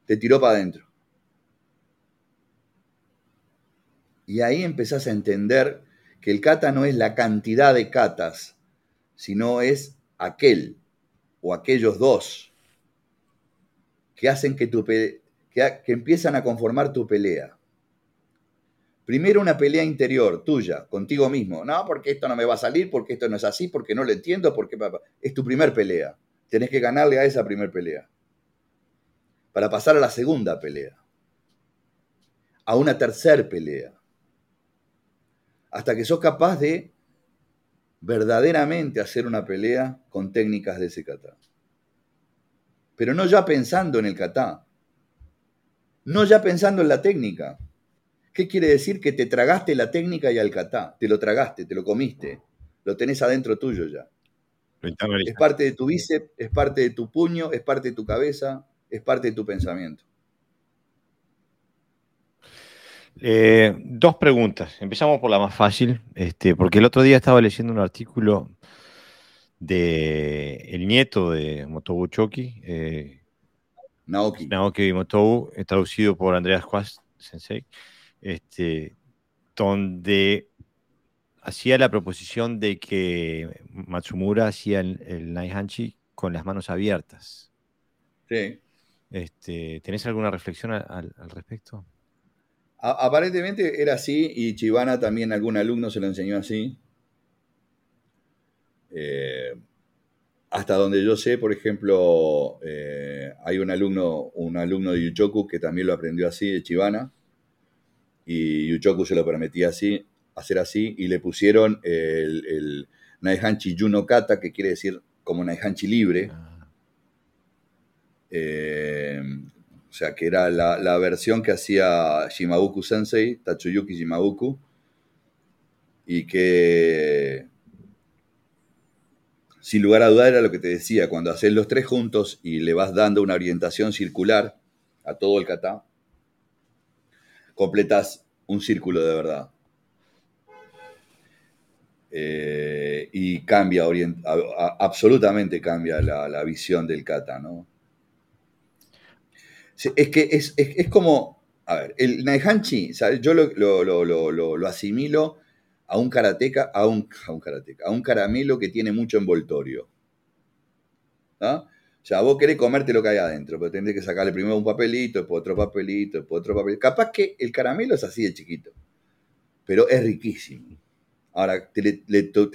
te tiró para adentro. Y ahí empezás a entender que el kata no es la cantidad de katas, sino es aquel o aquellos dos que hacen que, tu que, que empiezan a conformar tu pelea. Primero una pelea interior tuya, contigo mismo. No, porque esto no me va a salir, porque esto no es así, porque no lo entiendo, porque es tu primer pelea. Tenés que ganarle a esa primer pelea. Para pasar a la segunda pelea. A una tercer pelea hasta que sos capaz de verdaderamente hacer una pelea con técnicas de ese kata. pero no ya pensando en el kata, no ya pensando en la técnica. ¿Qué quiere decir? Que te tragaste la técnica y al kata, te lo tragaste, te lo comiste, lo tenés adentro tuyo ya. Es parte de tu bíceps, es parte de tu puño, es parte de tu cabeza, es parte de tu pensamiento. Eh, dos preguntas. Empezamos por la más fácil, este, porque el otro día estaba leyendo un artículo de el nieto de Motobu Choki, eh, Naoki. Naoki Motobu, eh, traducido por Andreas Quast Sensei, este, donde hacía la proposición de que Matsumura hacía el, el Naihanchi con las manos abiertas. Sí. Este, ¿Tenés alguna reflexión al, respecto? aparentemente era así y Chivana también algún alumno se lo enseñó así. Eh, hasta donde yo sé, por ejemplo, eh, hay un alumno, un alumno de Yuchoku que también lo aprendió así, de Chivana, y Yuchoku se lo permitía así, hacer así, y le pusieron el, el Naihanchi Juno Kata, que quiere decir como Naihanchi libre. Ah. Eh, o sea, que era la, versión que hacía Shimabuku Sensei, Tatsuyuki Shimabuku, y que sin lugar a dudar era lo que te decía, cuando haces los tres juntos y le vas dando una orientación circular a todo el kata, completas un círculo de verdad. Eh, y cambia, absolutamente cambia la, visión del kata, ¿no? Es que es, como, a ver, el Naihanchi, yo lo asimilo a un karateca, a un, a un karateca, a un caramelo que tiene mucho envoltorio. ¿Ah? O sea, vos querés comerte lo que hay adentro, pero tendrés que sacarle primero un papelito, después otro papelito, después otro papelito. Capaz que el caramelo es así de chiquito, pero es riquísimo. Ahora, te,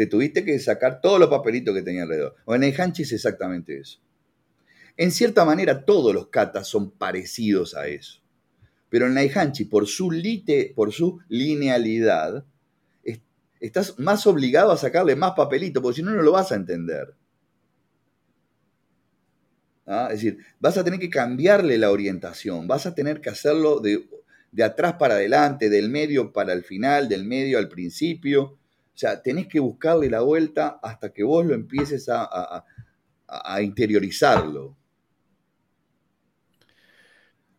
tuviste que sacar todos los papelitos que tenía alrededor. O en el hanchi es exactamente eso. En cierta manera, todos los katas son parecidos a eso. Pero en el hanchi, por su, por su linealidad, estás más obligado a sacarle más papelito, porque si no, no lo vas a entender. ¿Ah? Es decir, vas a tener que cambiarle la orientación, vas a tener que hacerlo de, atrás para adelante, del medio para el final, del medio al principio. O sea, tenés que buscarle la vuelta hasta que vos lo empieces a, a interiorizarlo.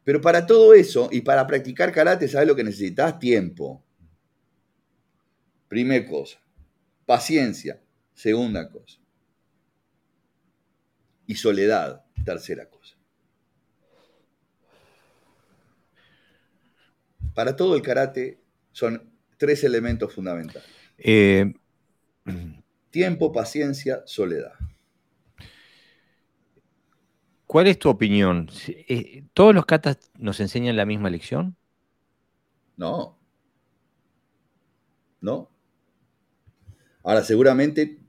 Pero para todo eso y para practicar karate, ¿sabes lo que necesitas? Tiempo. Primera cosa. Paciencia. Segunda cosa. Y soledad. Tercera cosa. Para todo el karate son tres elementos fundamentales. Eh, Tiempo, paciencia, soledad. ¿Cuál es tu opinión? Eh, ¿Todos los katas nos enseñan la misma lección? No. No. Ahora, seguramente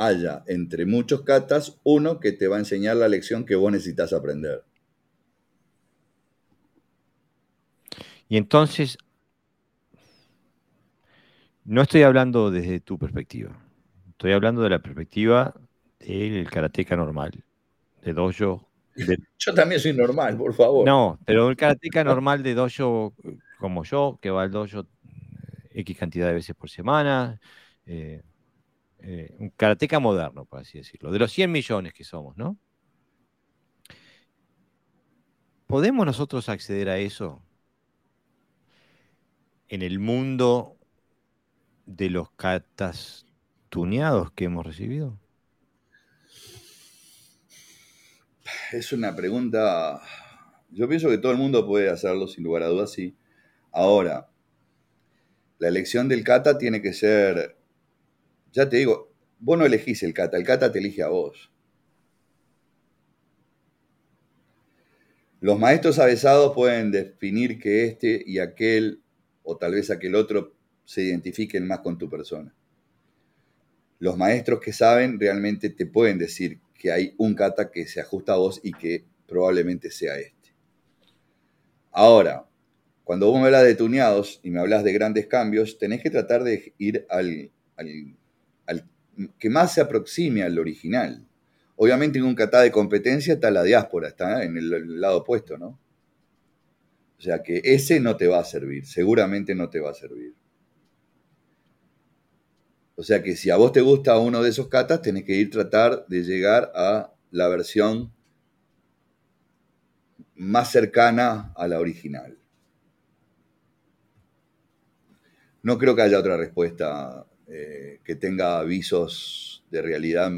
haya entre muchos katas uno que te va a enseñar la lección que vos necesitas aprender. Y entonces, no estoy hablando desde tu perspectiva, estoy hablando de la perspectiva del karateca normal, de dojo. Yo también soy normal, por favor. No, pero el karateca normal de dojo como yo, que va al dojo X cantidad de veces por semana, eh, eh, un karateca moderno, por así decirlo, de los 100 millones que somos, ¿no? ¿Podemos nosotros acceder a eso en el mundo de los katas tuneados que hemos recibido? Es una pregunta. Yo pienso que todo el mundo puede hacerlo, sin lugar a dudas, sí. Ahora, la elección del kata tiene que ser ya te digo, vos no elegís el kata, el kata te elige a vos. Los maestros avesados pueden definir que este y aquel, o tal vez aquel otro, se identifiquen más con tu persona. Los maestros que saben realmente te pueden decir que hay un kata que se ajusta a vos y que probablemente sea este. Ahora, cuando vos me hablas de tuneados y me hablas de grandes cambios, tenés que tratar de ir al, al que más se aproxime al original. Obviamente en un kata de competencia está la diáspora, está en el, lado opuesto, ¿no? O sea que ese no te va a servir, seguramente no te va a servir. O sea que si a vos te gusta uno de esos katas, tenés que ir a tratar de llegar a la versión más cercana a la original. No creo que haya otra respuesta eh, que tenga avisos de realidad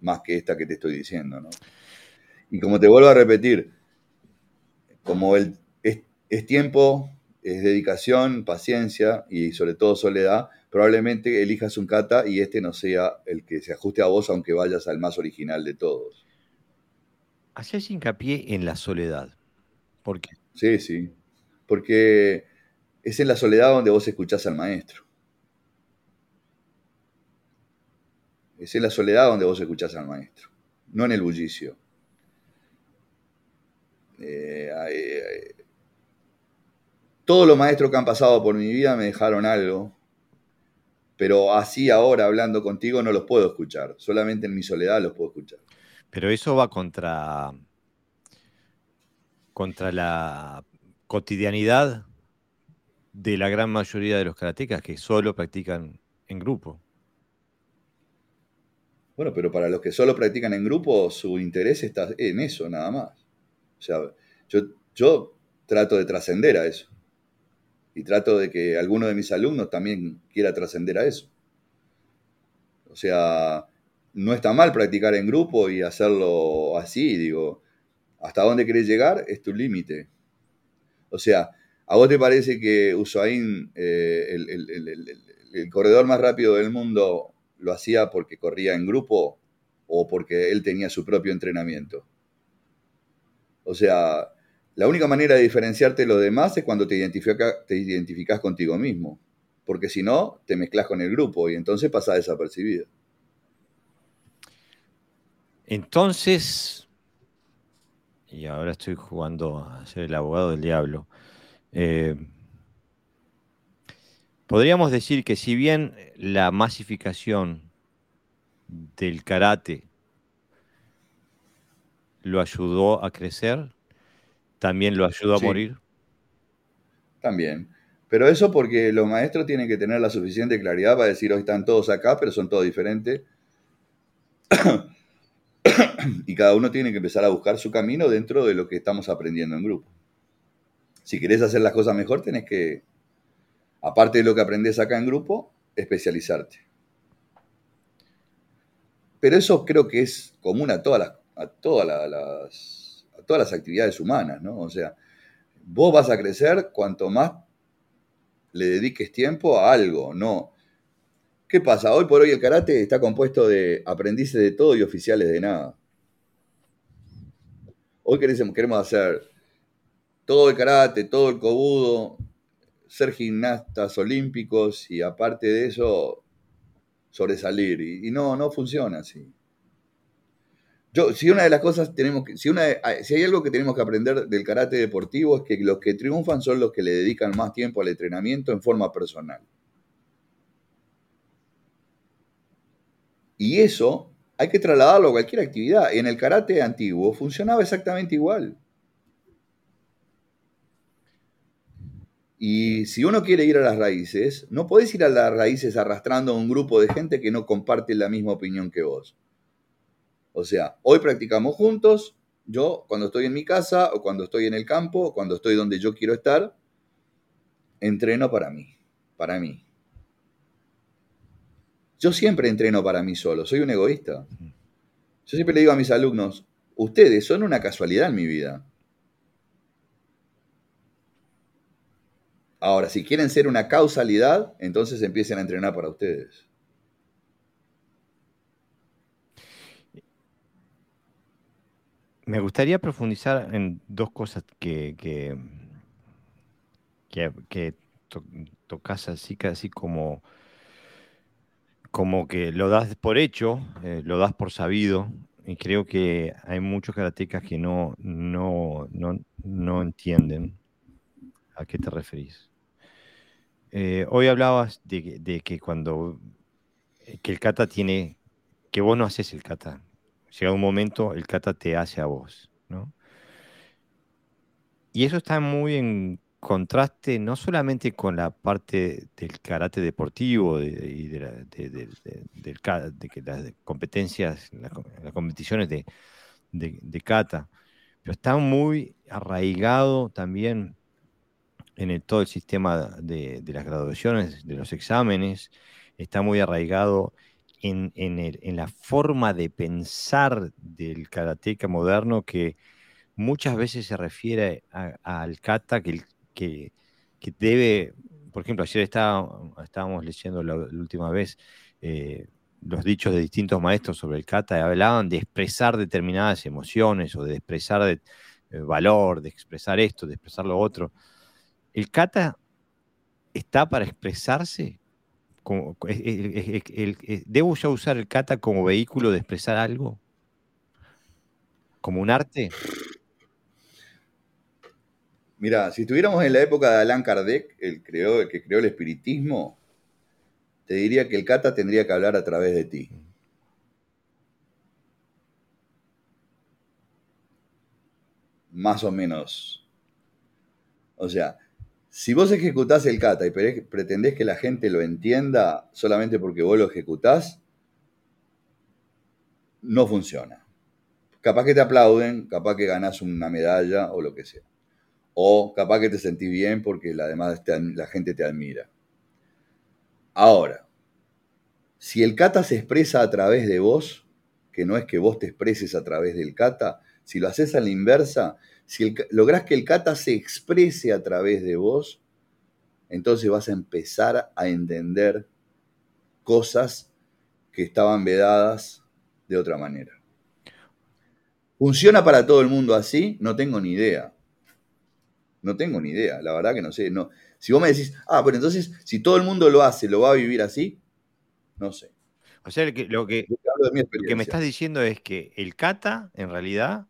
más que esta que te estoy diciendo. ¿no? Y como te vuelvo a repetir, como el, es, tiempo, es dedicación, paciencia y sobre todo soledad, probablemente elijas un kata y este no sea el que se ajuste a vos, aunque vayas al más original de todos. Hacés hincapié en la soledad. ¿Por qué? Sí, sí. Porque es en la soledad donde vos escuchás al maestro. Es en la soledad donde vos escuchás al maestro, no en el bullicio. Eh, eh, todos los maestros que han pasado por mi vida me dejaron algo, pero así ahora hablando contigo no los puedo escuchar, solamente en mi soledad los puedo escuchar. Pero eso va contra, contra la cotidianidad de la gran mayoría de los karatecas que solo practican en grupo. Bueno, pero para los que solo practican en grupo, su interés está en eso, nada más. O sea, yo, yo trato de trascender a eso. Y trato de que alguno de mis alumnos también quiera trascender a eso. O sea, no está mal practicar en grupo y hacerlo así, digo, hasta dónde querés llegar es tu límite. O sea, ¿a vos te parece que Usain, eh, el corredor más rápido del mundo, lo hacía porque corría en grupo o porque él tenía su propio entrenamiento. O sea, la única manera de diferenciarte de los demás es cuando te, identifica, te identificas contigo mismo, porque si no, te mezclas con el grupo y entonces pasa desapercibido. Entonces, y ahora estoy jugando a ser el abogado del diablo, eh, Podríamos decir que si bien la masificación del karate lo ayudó a crecer, también lo ayudó a morir. También. Pero eso porque los maestros tienen que tener la suficiente claridad para decir, hoy están todos acá, pero son todos diferentes. y cada uno tiene que empezar a buscar su camino dentro de lo que estamos aprendiendo en grupo. Si querés hacer las cosas mejor, tenés que aparte de lo que aprendes acá en grupo, especializarte. Pero eso creo que es común a todas las, a todas las, a todas las actividades humanas, ¿no? O sea, vos vas a crecer cuanto más le dediques tiempo a algo, ¿no? ¿Qué pasa? Hoy por hoy el karate está compuesto de aprendices de todo y oficiales de nada. Hoy queremos hacer todo el karate, todo el kobudo, ser gimnastas olímpicos y aparte de eso sobresalir. Y, no, no funciona así. Yo, si una de las cosas tenemos que, si, una, si hay algo que tenemos que aprender del karate deportivo es que los que triunfan son los que le dedican más tiempo al entrenamiento en forma personal. Y eso hay que trasladarlo a cualquier actividad. En el karate antiguo funcionaba exactamente igual. Y si uno quiere ir a las raíces, no podés ir a las raíces arrastrando a un grupo de gente que no comparte la misma opinión que vos. O sea, hoy practicamos juntos, yo cuando estoy en mi casa o cuando estoy en el campo o cuando estoy donde yo quiero estar, entreno para mí, para mí. Yo siempre entreno para mí solo, soy un egoísta. Yo siempre le digo a mis alumnos, ustedes son una casualidad en mi vida. Ahora, si quieren ser una causalidad, entonces empiecen a entrenar para ustedes. Me gustaría profundizar en dos cosas que, que, tocas así, casi como, como que lo das por hecho, eh, lo das por sabido, y creo que hay muchos karatecas que no, no, no, no entienden a qué te referís. Eh, hoy hablabas de, que cuando eh, que el kata tiene, que vos no haces el kata, llega un momento, el kata te hace a vos, Y eso está muy en contraste no solamente con la parte del karate deportivo y de, las competencias, las, competiciones de, de, kata, pero está muy arraigado también en todo el sistema de, las graduaciones, de los exámenes, está muy arraigado en, la forma de pensar del karateca moderno que muchas veces se refiere al kata que, debe, por ejemplo, ayer estábamos leyendo la, última vez eh, los dichos de distintos maestros sobre el kata y hablaban de expresar determinadas emociones o de expresar eh, valor, de expresar esto, de expresar lo otro. ¿El kata está para expresarse? ¿Debo ya usar el kata como vehículo de expresar algo? ¿Como un arte? Mira, si estuviéramos en la época de Allan Kardec, el, creó, que creó el espiritismo, te diría que el kata tendría que hablar a través de ti. Más o menos. O sea, si vos ejecutás el kata y pretendés que la gente lo entienda solamente porque vos lo ejecutás, no funciona. Capaz que te aplauden, capaz que ganás una medalla o lo que sea. O capaz que te sentís bien porque la, demás la gente te admira. Ahora, si el kata se expresa a través de vos, que no es que vos te expreses a través del kata, si lo haces a la inversa, si lográs que el kata se exprese a través de vos, entonces vas a empezar a entender cosas que estaban vedadas de otra manera. ¿Funciona para todo el mundo así? No tengo ni idea. No tengo ni idea, la verdad que no sé. No. Si vos me decís, ah, pero entonces, si todo el mundo lo hace, ¿lo va a vivir así? No sé. O sea, lo que, lo que, me estás diciendo es que el kata, en realidad,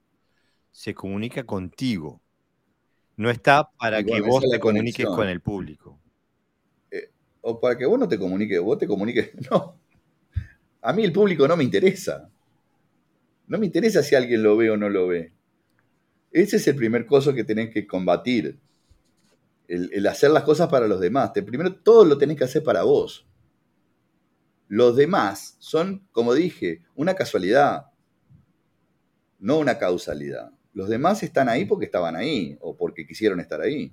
se comunica contigo. No está para que vos te comuniques con el público. Eh, o para que vos no te comuniques, vos te comuniques. No. A mí el público no me interesa. No me interesa si alguien lo ve o no lo ve. Ese es el primer coso que tenés que combatir. El, hacer las cosas para los demás. primero todo lo tenés que hacer para vos. Los demás son, como dije, una casualidad, no una causalidad. Los demás están ahí porque estaban ahí o porque quisieron estar ahí.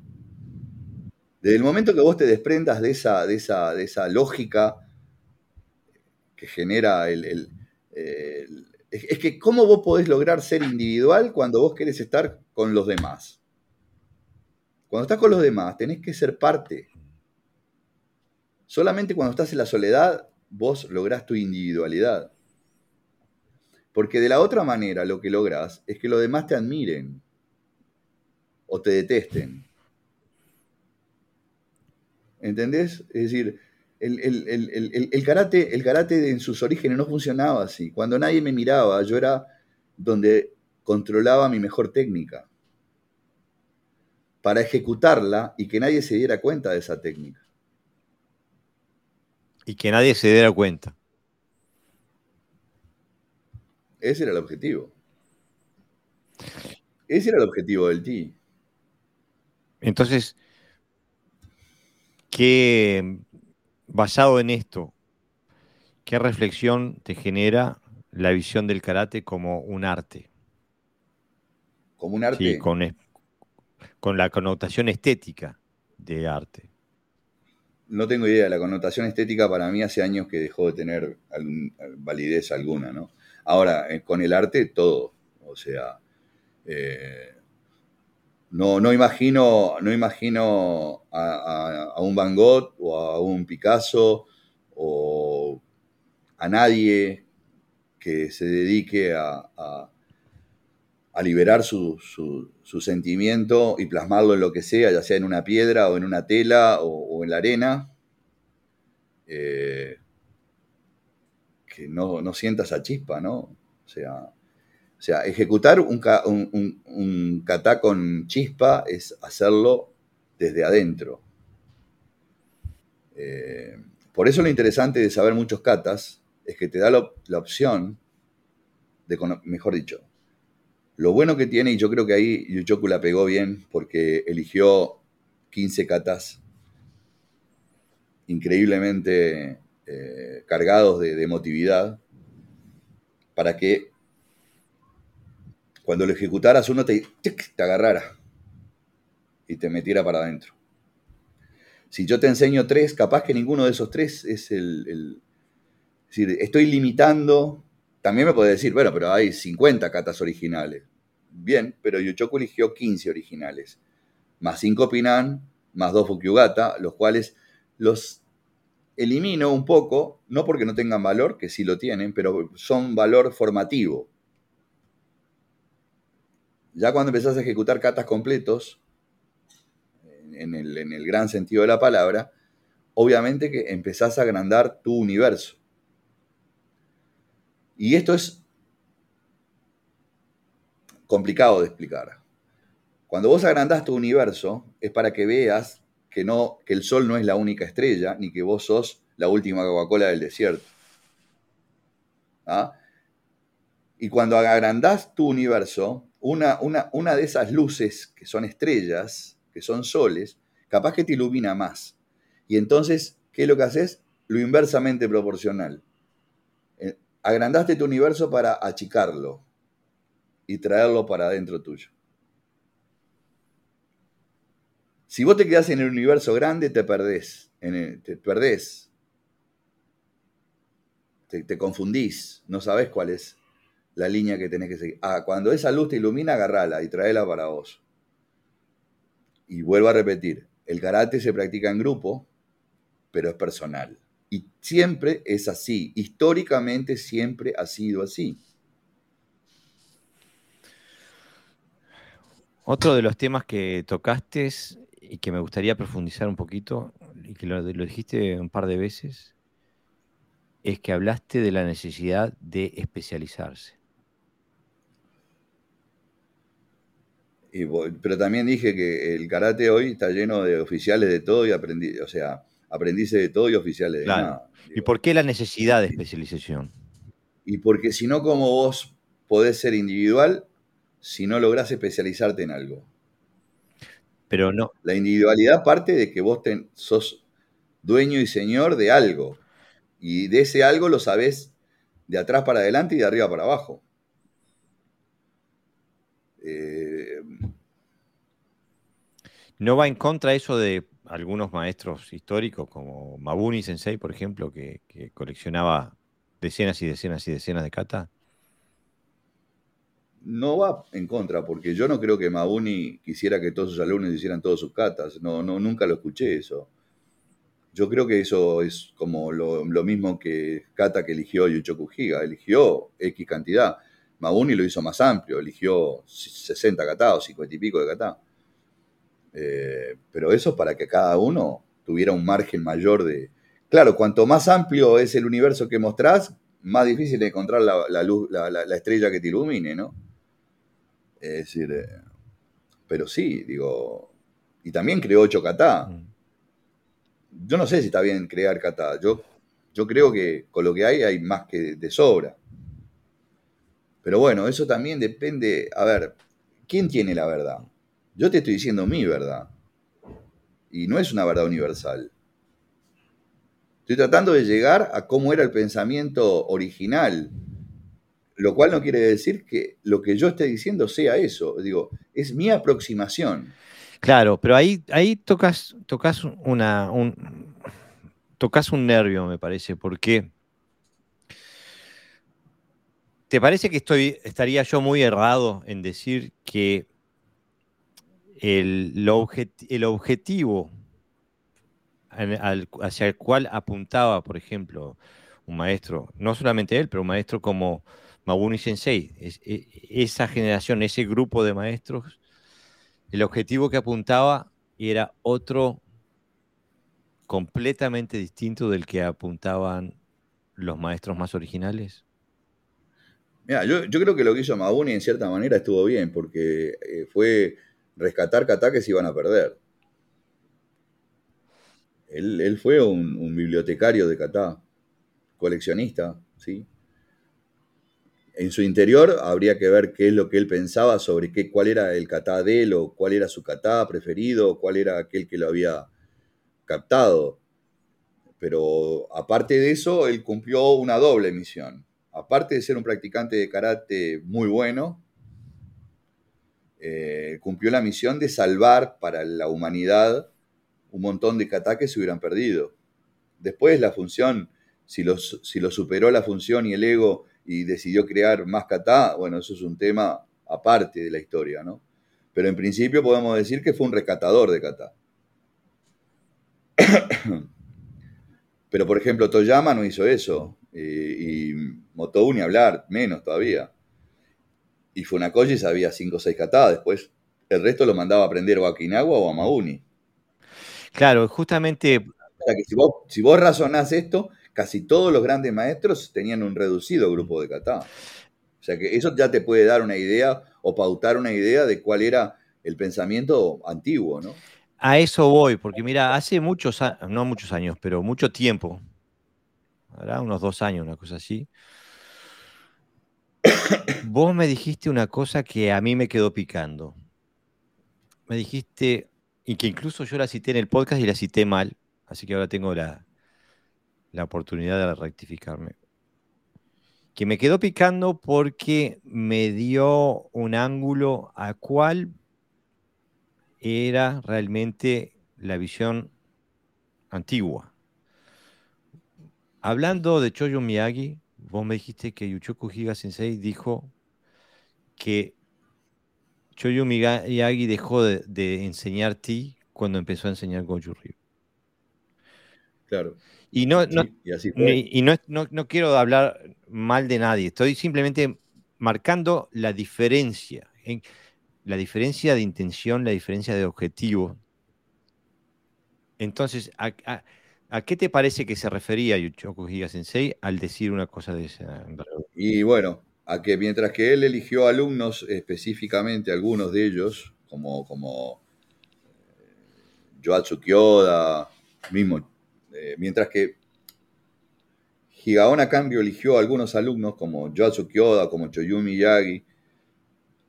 Desde el momento que vos te desprendas de esa, de esa, de esa lógica que genera el, es, que ¿cómo vos podés lograr ser individual cuando vos querés estar con los demás? Cuando estás con los demás, tenés que ser parte. Solamente cuando estás en la soledad, vos lográs tu individualidad. Porque de la otra manera lo que lográs es que los demás te admiren o te detesten. ¿Entendés? Es decir, el, karate, el karate en sus orígenes no funcionaba así. Cuando nadie me miraba, yo era donde controlaba mi mejor técnica para ejecutarla y que nadie se diera cuenta de esa técnica. Y que nadie se diera cuenta. Ese era el objetivo. Ese era el objetivo del TI. Entonces, ¿qué, basado en esto, ¿qué reflexión te genera la visión del karate como un arte? Como un arte. Sí, con, con la connotación estética de arte. No tengo idea, la connotación estética para mí hace años que dejó de tener validez alguna, ¿no? Ahora, eh, con el arte todo, o sea, eh, no, no imagino, no imagino a, un Van Gogh o a un Picasso o a nadie que se dedique a, liberar su, sentimiento y plasmarlo en lo que sea, ya sea en una piedra o en una tela o, en la arena, eh, no, no sienta esa chispa, ¿no? O sea, o sea, ejecutar un, un, kata con chispa es hacerlo desde adentro. Eh, por eso lo interesante de saber muchos katas es que te da la, opción mejor dicho, lo bueno que tiene, y yo creo que ahí Yuchoku la pegó bien porque eligió 15 katas increíblemente eh, cargados de, emotividad para que cuando lo ejecutaras uno te, agarrara y te metiera para adentro. Si yo te enseño tres, capaz que ninguno de esos tres es el... decir, estoy limitando... También me puede decir, bueno, pero hay 50 katas originales. Bien, pero Yuchoku eligió 15 originales. Más 5 Pinan, más 2 Fukyugata, los cuales los elimino un poco, no porque no tengan valor, que sí lo tienen, pero son valor formativo. Ya cuando empezás a ejecutar katas completos, en el, en el gran sentido de la palabra, obviamente que empezás a agrandar tu universo. Y esto es complicado de explicar. Cuando vos agrandás tu universo es para que veas que, no, que el sol no es la única estrella, ni que vos sos la última Coca-Cola del desierto. ¿Ah? Y cuando agrandás tu universo, una, una, una de esas luces que son estrellas, que son soles, capaz que te ilumina más. Y entonces, ¿qué es lo que haces? Lo inversamente proporcional. Eh, agrandaste tu universo para achicarlo y traerlo para adentro tuyo. Si vos te quedás en el universo grande, te perdés. te perdés. Te, confundís. No sabés cuál es la línea que tenés que seguir. Ah, cuando esa luz te ilumina, agarrala y tráela para vos. Y vuelvo a repetir, el karate se practica en grupo, pero es personal. Y siempre es así. Históricamente siempre ha sido así. Otro de los temas que tocaste y que me gustaría profundizar un poquito, y que lo, dijiste un par de veces, es que hablaste de la necesidad de especializarse. pero también dije que el karate hoy está lleno de oficiales de todo y aprendí, o sea, aprendices de todo y oficiales de nada. ¿Y por qué la necesidad de especialización? Y porque si no, como vos podés ser individual si no lográs especializarte en algo? Pero no. La individualidad parte de que vos sos dueño y señor de algo. Y de ese algo lo sabés de atrás para adelante y de arriba para abajo. Eh, ¿No va en contra eso de algunos maestros históricos, como Mabuni Sensei, por ejemplo, que, que coleccionaba decenas y decenas y decenas de kata? No va en contra, porque yo no creo que Mauni quisiera que todos sus alumnos hicieran todos sus catas. No, no, nunca lo escuché eso. Yo creo que eso es como lo, mismo que Kata que eligió Yuchoku Higa. Eligió X cantidad. Mauni lo hizo más amplio, eligió 60 katados, 50 y pico de kata. Eh, pero eso es para que cada uno tuviera un margen mayor de... Claro, cuanto más amplio es el universo que mostrás, más difícil es encontrar la, luz, la estrella que te ilumine, ¿no? Es decir, eh, pero sí, digo, y también creó ocho kata. Mm. Yo no sé si está bien crear kata. Yo, yo creo que con lo que hay hay más que de sobra. Pero bueno, eso también depende. A ver, ¿quién tiene la verdad? Yo te estoy diciendo mi verdad. Y no es una verdad universal. Estoy tratando de llegar a cómo era el pensamiento original lo cual no quiere decir que lo que yo esté diciendo sea eso. Digo, es mi aproximación. Claro, pero ahí, ahí tocas, tocas, una, un, tocas un nervio, me parece, porque ¿te parece que estoy, estaría yo muy errado en decir que el, el objetivo hacia el cual apuntaba, por ejemplo, un maestro, no solamente él, pero un maestro como Mabuni Sensei, e, esa generación, ese grupo de maestros, el objetivo que apuntaba era otro completamente distinto del que apuntaban los maestros más originales? Mira, yo, creo que lo que hizo Mabuni en cierta manera estuvo bien, porque eh, fue rescatar kata que se iban a perder. Él, fue un, bibliotecario de kata, coleccionista, ¿sí? En su interior habría que ver qué es lo que él pensaba sobre qué, cuál era el kata de él o cuál era su kata preferido, cuál era aquel que lo había captado. Pero aparte de eso, él cumplió una doble misión. Aparte de ser un practicante de karate muy bueno, eh, cumplió la misión de salvar para la humanidad un montón de kata que se hubieran perdido. Después la función, si si lo superó la función y el ego y decidió crear más kata, bueno, eso es un tema aparte de la historia, ¿no? Pero en principio podemos decir que fue un rescatador de kata. Pero por ejemplo, Toyama no hizo eso. Y, y Motou ni hablar, menos todavía. Y Funakoshi sabía 5 o 6 kata. Después el resto lo mandaba a aprender o a Okinawa o a Mauni. Claro, justamente. O sea que si vos, si vos razonás esto, casi todos los grandes maestros tenían un reducido grupo de kata. O sea que eso ya te puede dar una idea o pautar una idea de cuál era el pensamiento antiguo, ¿no? A eso voy, porque mira, hace muchos, no muchos años, pero mucho tiempo, ¿verdad? unos dos años, una cosa así, vos me dijiste una cosa que a mí me quedó picando. Me dijiste, y que incluso yo la cité en el podcast y la cité mal, así que ahora tengo la, la oportunidad de rectificarme. Que me quedó picando porque me dio un ángulo a cuál era realmente la visión antigua. Hablando de Choyo Miyagi, vos me dijiste que Yuchoku Higa Sensei dijo que Choyo Miyagi dejó de, de enseñar ti cuando empezó a enseñar Goju Ryu. Claro. Y no, no, Sí, y así y fue. y no, no- no quiero hablar mal de nadie, estoy simplemente marcando la diferencia, en- la diferencia de intención, la diferencia de objetivo. Entonces, ¿a, a- a qué te parece que se refería Yuchoku Higa Sensei al decir una cosa de esa? Y bueno, a que mientras que él eligió alumnos específicamente, algunos de ellos, como, como eh, Yoatsu Kyoda, mismo, eh, mientras que Higaon a cambio eligió a algunos alumnos como Yoatsu Kyoda, como Choyumi Yagi,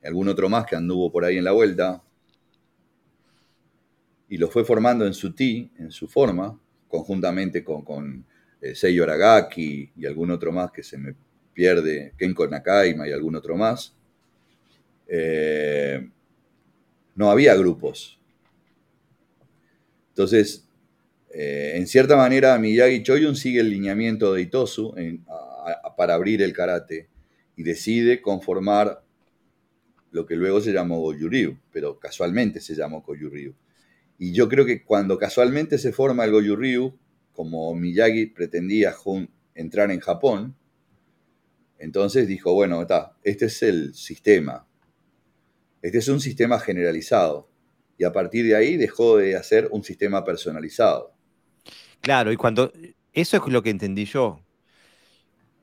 y algún otro más que anduvo por ahí en la vuelta, y los fue formando en su ti, en su forma, conjuntamente con, con eh, Aragaki y algún otro más que se me pierde, Kenko Nakaima y algún otro más. Eh, no había grupos. Entonces, eh, en cierta manera, Miyagi Choyun sigue el lineamiento de Itosu para abrir el karate y decide conformar lo que luego se llamó Goju-Ryu, pero casualmente se llamó Goju-Ryu. Y yo creo que cuando casualmente se forma el Goju-Ryu, como Miyagi pretendía entrar en Japón, entonces dijo, bueno, está, este es el sistema. Este es un sistema generalizado. Y a partir de ahí dejó de hacer un sistema personalizado. Claro, y cuando eso es lo que entendí yo,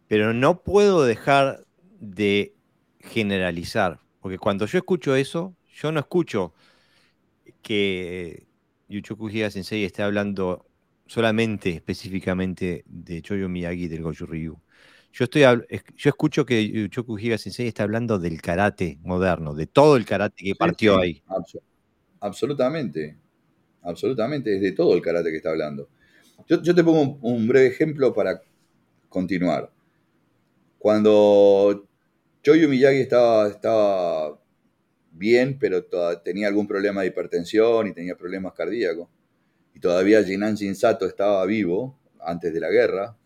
pero no puedo dejar de generalizar, porque cuando yo escucho eso, yo no escucho que Yuchoku Higa Sensei esté hablando solamente específicamente de Choyo Miyagi del Goju Ryu. Yo, estoy, yo escucho que Yuchoku Higa Sensei está hablando del karate moderno, de todo el karate que Sí, partió sí, ahí. abso- absolutamente. Absolutamente, es de todo el karate que está hablando. Yo, te pongo un, breve ejemplo para continuar. Cuando Choyo Miyagi estaba, bien, pero tenía algún problema de hipertensión y tenía problemas cardíacos, y todavía Jinan Shinsato estaba vivo antes de la guerra,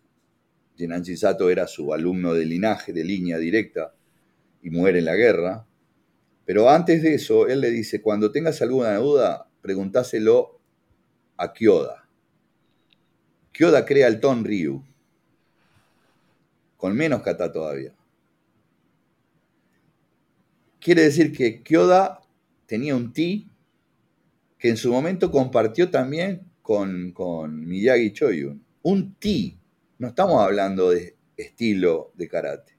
Jinan Shinsato era su alumno de linaje, de línea directa, y muere en la guerra. Pero antes de eso, él le dice, cuando tengas alguna duda, preguntáselo a Kyoda. Kyoda crea el Ton Ryu, con menos kata todavía. Quiere decir que Kyoda tenía un ti que en su momento compartió también con, con Miyagi Choyun. Un ti, no estamos hablando de estilo de karate.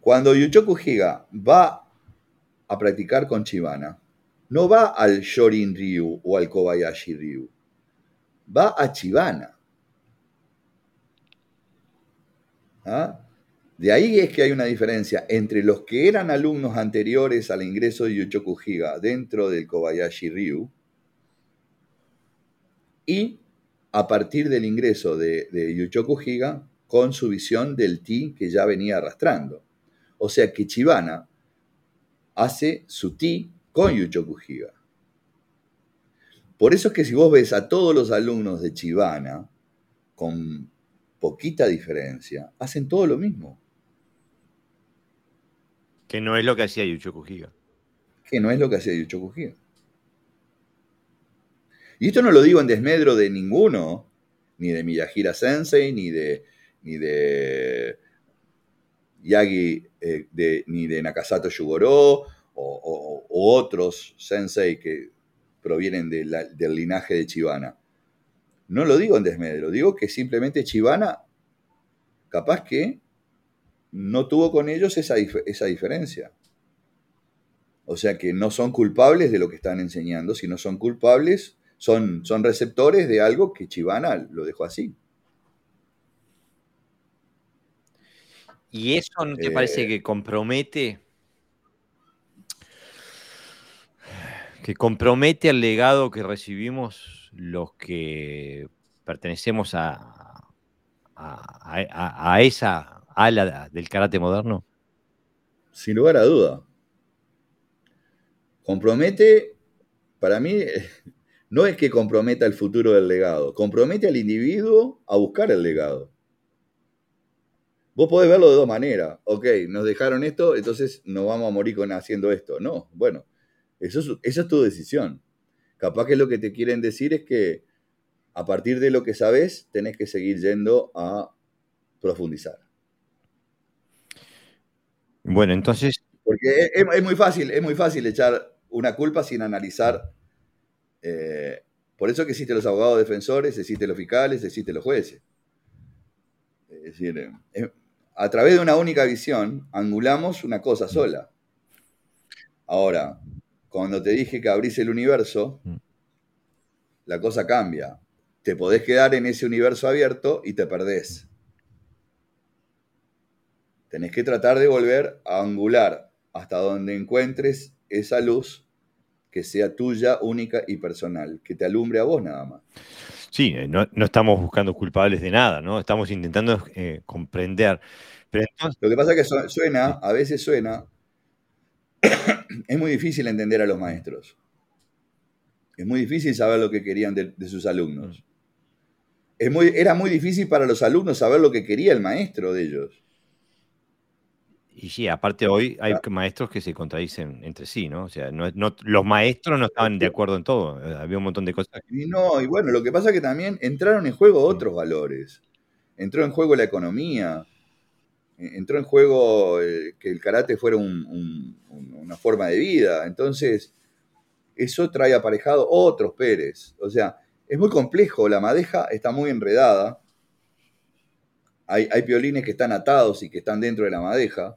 Cuando Yuchoku Higa va a practicar con Chibana, no va al Shorin Ryu o al Kobayashi Ryu, va a Chibana. ¿Ah? De ahí es que hay una diferencia entre los que eran alumnos anteriores al ingreso de Yuchoku Higa dentro del Kobayashi Ryu y a partir del ingreso de, de Yuchoku Higa con su visión del ti que ya venía arrastrando. O sea que Chibana hace su ti con Higa. Por eso es que si vos ves a todos los alumnos de Chibana, con poquita diferencia, hacen todo lo mismo. Que no es lo que hacía Yuchoku Higa. Que no es lo que hacía Higa. Y esto no lo digo en desmedro de ninguno, ni de Miyahira Sensei, ni de, ni de Yagi, eh, ni de Nakasato Yugoro, o, otros sensei que provienen del linaje de Chivana. No lo digo en desmedro, digo que simplemente Chivana, capaz que no tuvo con ellos esa, esa diferencia. O sea que no son culpables de lo que están enseñando, sino son culpables, son, son receptores de algo que Chivana lo dejó así. ¿Y eso no te parece eh, que compromete? Que compromete al legado que recibimos los que pertenecemos a, a, esa ala del karate moderno? Sin lugar a duda. Compromete, para mí, no es que comprometa el futuro del legado, compromete al individuo a buscar el legado. Vos podés verlo de dos maneras. Ok, nos dejaron esto, entonces no vamos a morir con haciendo esto. No, bueno, eso es, esa es tu decisión. Capaz que lo que te quieren decir es que a partir de lo que sabes, tenés que seguir yendo a profundizar. Bueno, entonces. Porque es, muy fácil, es muy fácil echar una culpa sin analizar. Eh, por eso que existen los abogados defensores, existen los fiscales, existen los jueces. Es decir, eh, a través de una única visión, angulamos una cosa sola. Ahora, cuando te dije que abrís el universo, mm. la cosa cambia. Te podés quedar en ese universo abierto y te perdés. Tenés que tratar de volver a angular hasta donde encuentres esa luz que sea tuya, única y personal, que te alumbre a vos nada más. Sí, eh, no, estamos buscando culpables de nada, ¿no? Estamos intentando eh, comprender. Lo que pasa es que suena, a veces suena, es muy difícil entender a los maestros. Es muy difícil saber lo que querían de, sus alumnos. Es muy, era muy difícil para los alumnos saber lo que quería el maestro de ellos. Y sí, aparte hoy hay maestros que se contradicen entre sí, ¿no? O sea, los maestros no estaban de acuerdo en todo, había un montón de cosas. Y no, y bueno, lo que pasa es que también entraron en juego otros valores. Entró en juego la economía, entró en juego eh, que el karate fuera una forma de vida. Entonces, eso trae aparejado otros Pérez. O sea, es muy complejo, la madeja está muy enredada. Hay, hay piolines que están atados y que están dentro de la madeja.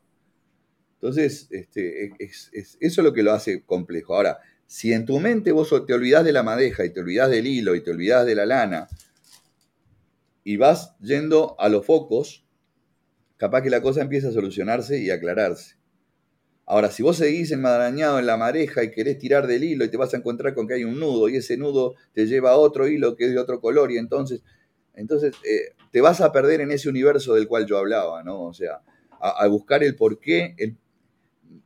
Entonces, este, es, eso es lo que lo hace complejo. Ahora, si en tu mente vos te olvidás de la madeja y te olvidás del hilo y te olvidás de la lana y vas yendo a los focos, capaz que la cosa empieza a solucionarse y aclararse. Ahora, si vos seguís enmarañado en la madeja y querés tirar del hilo y te vas a encontrar con que hay un nudo y ese nudo te lleva a otro hilo que es de otro color y entonces, entonces eh, te vas a perder en ese universo del cual yo hablaba, ¿no? O sea, a, buscar el porqué, el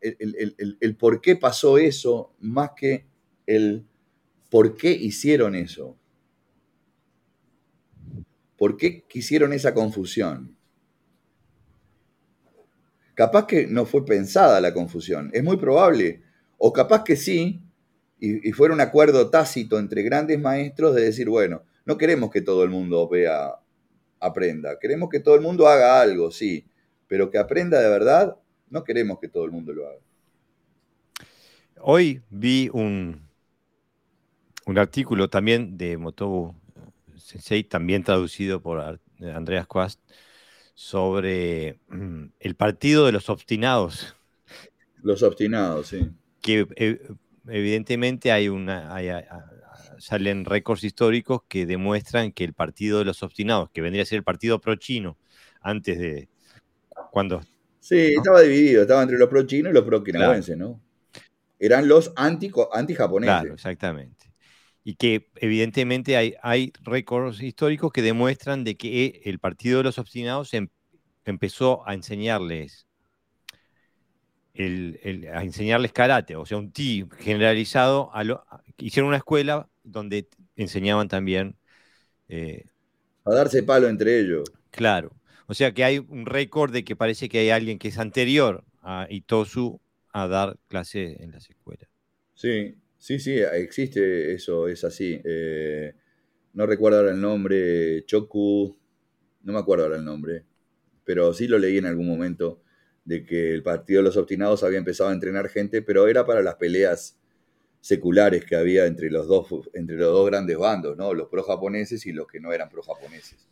el, por qué pasó eso más que el por qué hicieron eso. ¿Por qué quisieron esa confusión? Capaz que no fue pensada la confusión, es muy probable. O capaz que sí, y, y fuera un acuerdo tácito entre grandes maestros de decir, bueno, no queremos que todo el mundo vea, aprenda, queremos que todo el mundo haga algo, sí, pero que aprenda de verdad no queremos que todo el mundo lo haga. Hoy vi un, un artículo también de Motobu Sensei, también traducido por Andreas Quast, sobre mm, el partido de los obstinados. Los obstinados, sí. Que eh, evidentemente hay una, salen récords históricos que demuestran que el partido de los obstinados, que vendría a ser el partido pro-chino antes de, Cuando. Sí, estaba dividido, estaba entre los pro chinos y los pro okinawenses, ¿no? Eran los anti-japoneses. claro, exactamente. Y que evidentemente hay, hay récords históricos que demuestran de que el Partido de los Obstinados em, empezó a enseñarles a enseñarles karate, o sea, un ti generalizado. A hicieron una escuela donde enseñaban también. Eh, a darse palo entre ellos. Claro. O sea que hay un récord de que parece que hay alguien que es anterior a Itosu a dar clase en las escuelas. Sí, sí, sí, existe eso, es así. Eh, no recuerdo ahora el nombre, Choku, no me acuerdo ahora el nombre, pero sí lo leí en algún momento de que el Partido de los Obstinados había empezado a entrenar gente, pero era para las peleas seculares que había entre los dos, entre los dos grandes bandos, ¿no? los pro-japoneses y los que no eran pro-japoneses.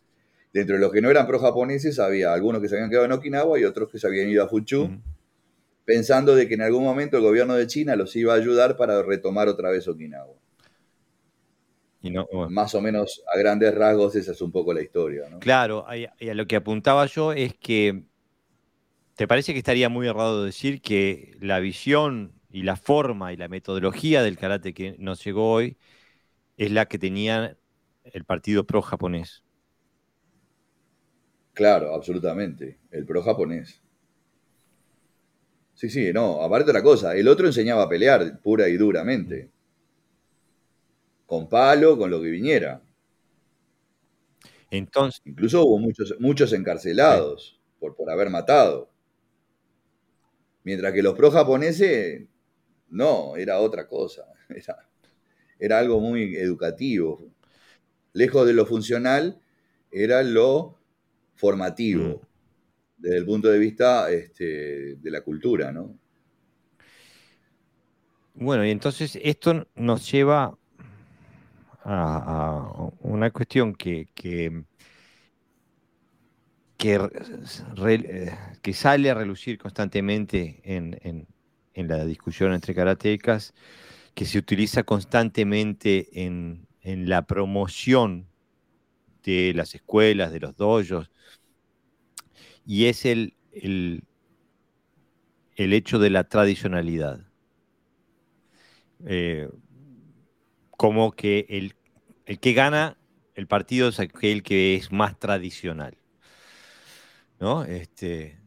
Dentro de los que no eran pro-japoneses había algunos que se habían quedado en Okinawa y otros que se habían ido a Fuchu, pensando de que en algún momento el gobierno de China los iba a ayudar para retomar otra vez Okinawa. Y no, Más o menos a grandes rasgos esa es un poco la historia. Claro, y a lo que apuntaba yo es que, ¿te parece que estaría muy errado decir que la visión y la forma y la metodología del karate que nos llegó hoy es la que tenía el partido pro-japonés? Claro, absolutamente. El pro japonés. Sí, sí, no, aparte otra cosa, el otro enseñaba a pelear pura y duramente. Con palo, con lo que viniera. Entonces. Incluso hubo muchos, muchos encarcelados por, por haber matado. Mientras que los pro japoneses, no, era otra cosa. Era, era algo muy educativo. Lejos de lo funcional, era lo formativo mm. Desde el punto de vista este, de la cultura, ¿no? Bueno, y entonces esto nos lleva a, una cuestión que, que, que, sale a relucir constantemente en, la discusión entre karatecas, que se utiliza constantemente en, en la promoción de las escuelas, de los dojos, y es el, el, hecho de la tradicionalidad. Eh, como que el, el, que gana el partido es aquel que es más tradicional. ¿no? Este,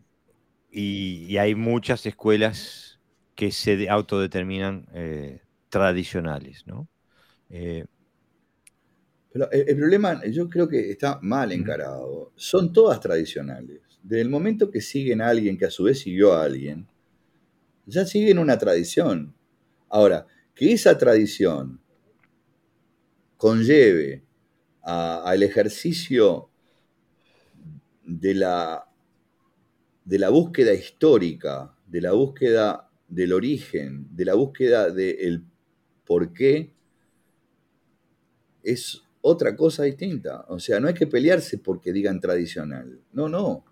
y, hay muchas escuelas que se autodeterminan eh, tradicionales. ¿no? Eh, Pero el, problema, yo creo que está mal encarado. Son todas tradicionales desde el momento que siguen a alguien que a su vez siguió a alguien, ya siguen una tradición. Ahora, que esa tradición conlleve al ejercicio de la, de la búsqueda histórica, de la búsqueda del origen, de la búsqueda del por qué, es otra cosa distinta. O sea, no hay que pelearse porque digan tradicional. No, no.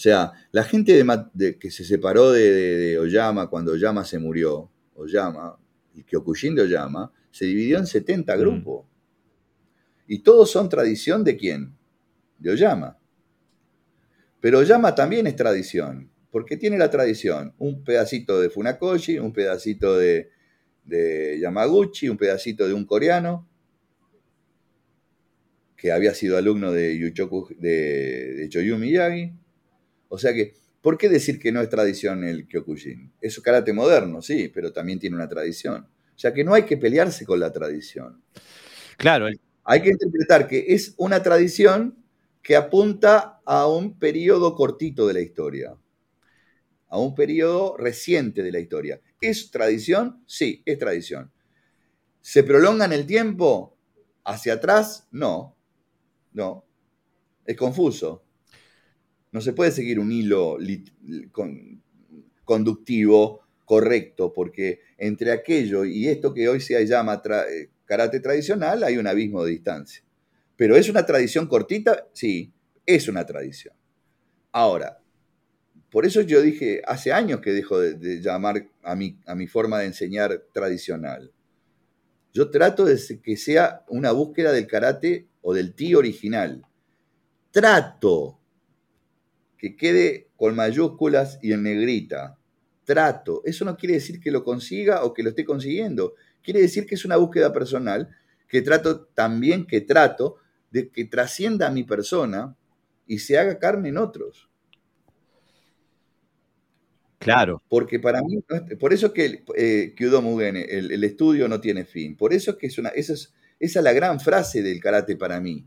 O sea, la gente de, que se separó de, Oyama cuando Oyama se murió, Oyama, y Kyokushin de Oyama, se dividió en 70 mm. grupos. Y todos son tradición de quién? De Oyama. Pero Oyama también es tradición, porque tiene la tradición, un pedacito de Funakoshi, un pedacito de, Yamaguchi, un pedacito de un coreano, que había sido alumno de, Yuchoku, de, de Choyu Miyagi, o sea que, ¿por qué decir que no es tradición el Kyokushin? Es un karate moderno, sí, pero también tiene una tradición. O sea que no hay que pelearse con la tradición. Claro. Hay que interpretar que es una tradición que apunta a un periodo cortito de la historia, a un periodo reciente de la historia. ¿Es tradición? Sí, es tradición. ¿Se prolonga en el tiempo? ¿Hacia atrás? No, no. Es confuso. No se puede seguir un hilo conductivo correcto, porque entre aquello y esto que hoy se llama eh, karate tradicional hay un abismo de distancia. Pero es una tradición cortita, sí, es una tradición. Ahora, por eso yo dije, hace años que dejo de, llamar a mi, a mi forma de enseñar tradicional. Yo trato de que sea una búsqueda del karate o del ti original. Trato que quede con mayúsculas y en negrita. Trato. Eso no quiere decir que lo consiga o que lo esté consiguiendo. Quiere decir que es una búsqueda personal que trato también que trato de que trascienda a mi persona y se haga carne en otros. Claro. Porque para mí, por eso que eh, Kyudo Mugen, el, estudio no tiene fin. Por eso que es una, esa es, esa es la gran frase del karate para mí.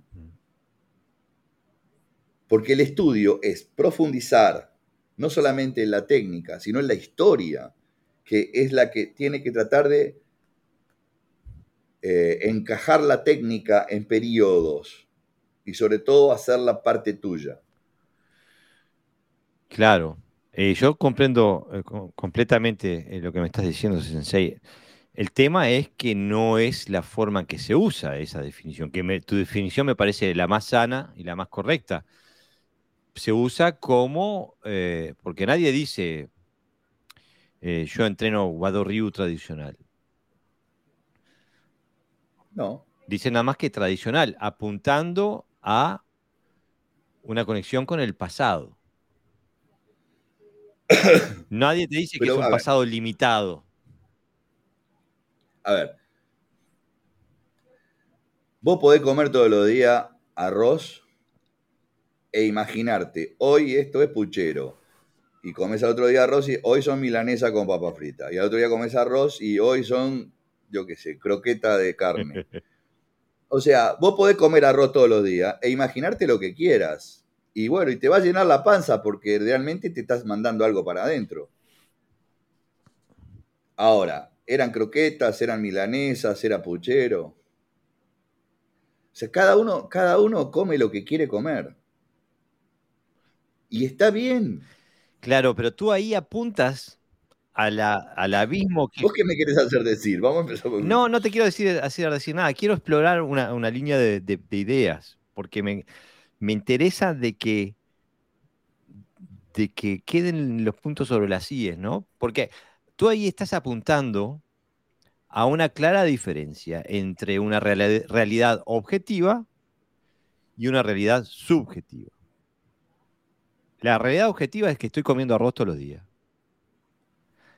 Porque el estudio es profundizar no solamente en la técnica, sino en la historia, que es la que tiene que tratar de eh, encajar la técnica en periodos y sobre todo hacer la parte tuya. Claro, eh, yo comprendo eh, completamente lo que me estás diciendo, Sensei. El tema es que no es la forma en que se usa esa definición, que tu definición me parece la más sana y la más correcta. Se usa como, eh, porque nadie dice, eh, yo entreno Wado Ryu tradicional. No. Dice nada más que tradicional, apuntando a una conexión con el pasado. Nadie te dice que es un pasado limitado a ver, vos podés comer todos los días arroz e imaginarte, hoy esto es puchero, y comes al otro día arroz y hoy son milanesa con papa frita, y al otro día comes arroz y hoy son, yo qué sé, croqueta de carne. O sea, vos podés comer arroz todos los días e imaginarte lo que quieras. Y bueno, y te va a llenar la panza porque realmente te estás mandando algo para adentro. Ahora, eran croquetas, eran milanesas, era puchero. O sea, cada uno, cada uno come lo que quiere comer. Y está bien. Claro, pero tú ahí apuntas a la, al abismo que... ¿Vos qué me quieres hacer decir? Vamos a empezar No, no te quiero decir, hacer decir nada. Quiero explorar una, línea de, ideas, porque me, me interesa de que, de que queden los puntos sobre las IES, ¿no? Porque tú ahí estás apuntando a una clara diferencia entre una realidad objetiva y una realidad subjetiva. La realidad objetiva es que estoy comiendo arroz todos los días.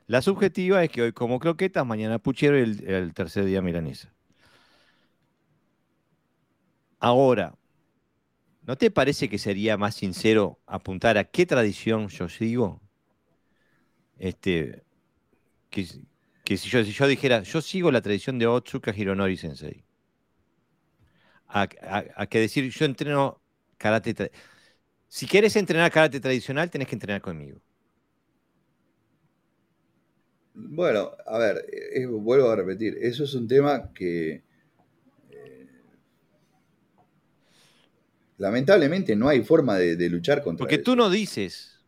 La subjetiva es que hoy como croquetas, mañana puchero y el, tercer día milanesa. Ahora, ¿no te parece que sería más sincero apuntar a qué tradición yo sigo? Este, que, si yo, dijera, yo sigo la tradición de Otsuka Hironori Sensei. A, que decir, yo entreno karate. Si quieres entrenar karate tradicional, tenés que entrenar conmigo. Bueno, a ver, vuelvo a repetir, eso es un tema que eh, lamentablemente no hay forma de, luchar contra Porque tú no dices,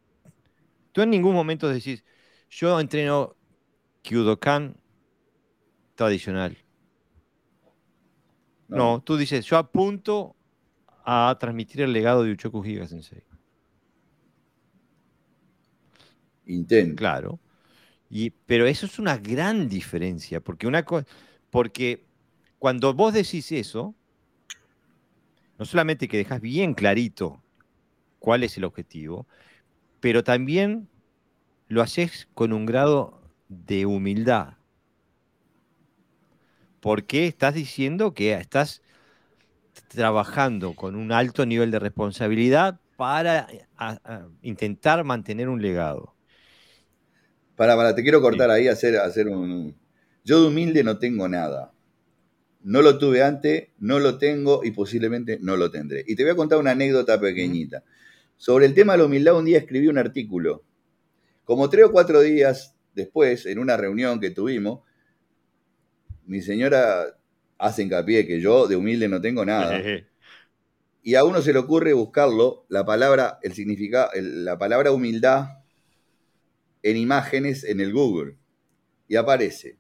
tú en ningún momento decís, yo entreno Kyudokan tradicional. No. tú dices, yo apunto a transmitir el legado de Uchoku Higa Sensei. Intento. Claro. Y, pero eso es una gran diferencia, porque, una porque cuando vos decís eso, no solamente que dejas bien clarito cuál es el objetivo, pero también lo haces con un grado de humildad. Porque estás diciendo que estás trabajando con un alto nivel de responsabilidad para intentar mantener un legado. Para, para, te quiero cortar ahí, hacer, hacer un... Yo de humilde no tengo nada. No lo tuve antes, no lo tengo y posiblemente no lo tendré. Y te voy a contar una anécdota pequeñita. Sobre el tema de la humildad, un día escribí un artículo. Como tres o cuatro días después, en una reunión que tuvimos, mi señora hace hincapié que yo de humilde no tengo nada. y a uno se le ocurre buscarlo, la palabra, el significado, la palabra humildad en imágenes en el Google. Y aparece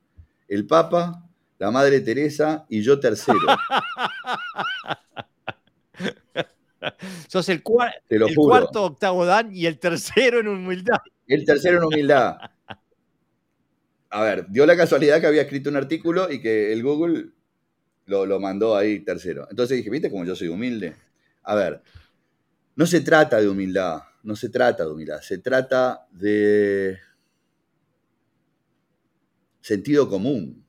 el Papa, la Madre Teresa y yo tercero. Sos el, el cuarto octavo Dan y el tercero en humildad. El tercero en humildad a ver, dio la casualidad que había escrito un artículo y que el Google lo, mandó ahí tercero. Entonces dije, ¿viste cómo yo soy humilde? A ver, no se trata de humildad. no se trata de humildad, se trata de sentido común.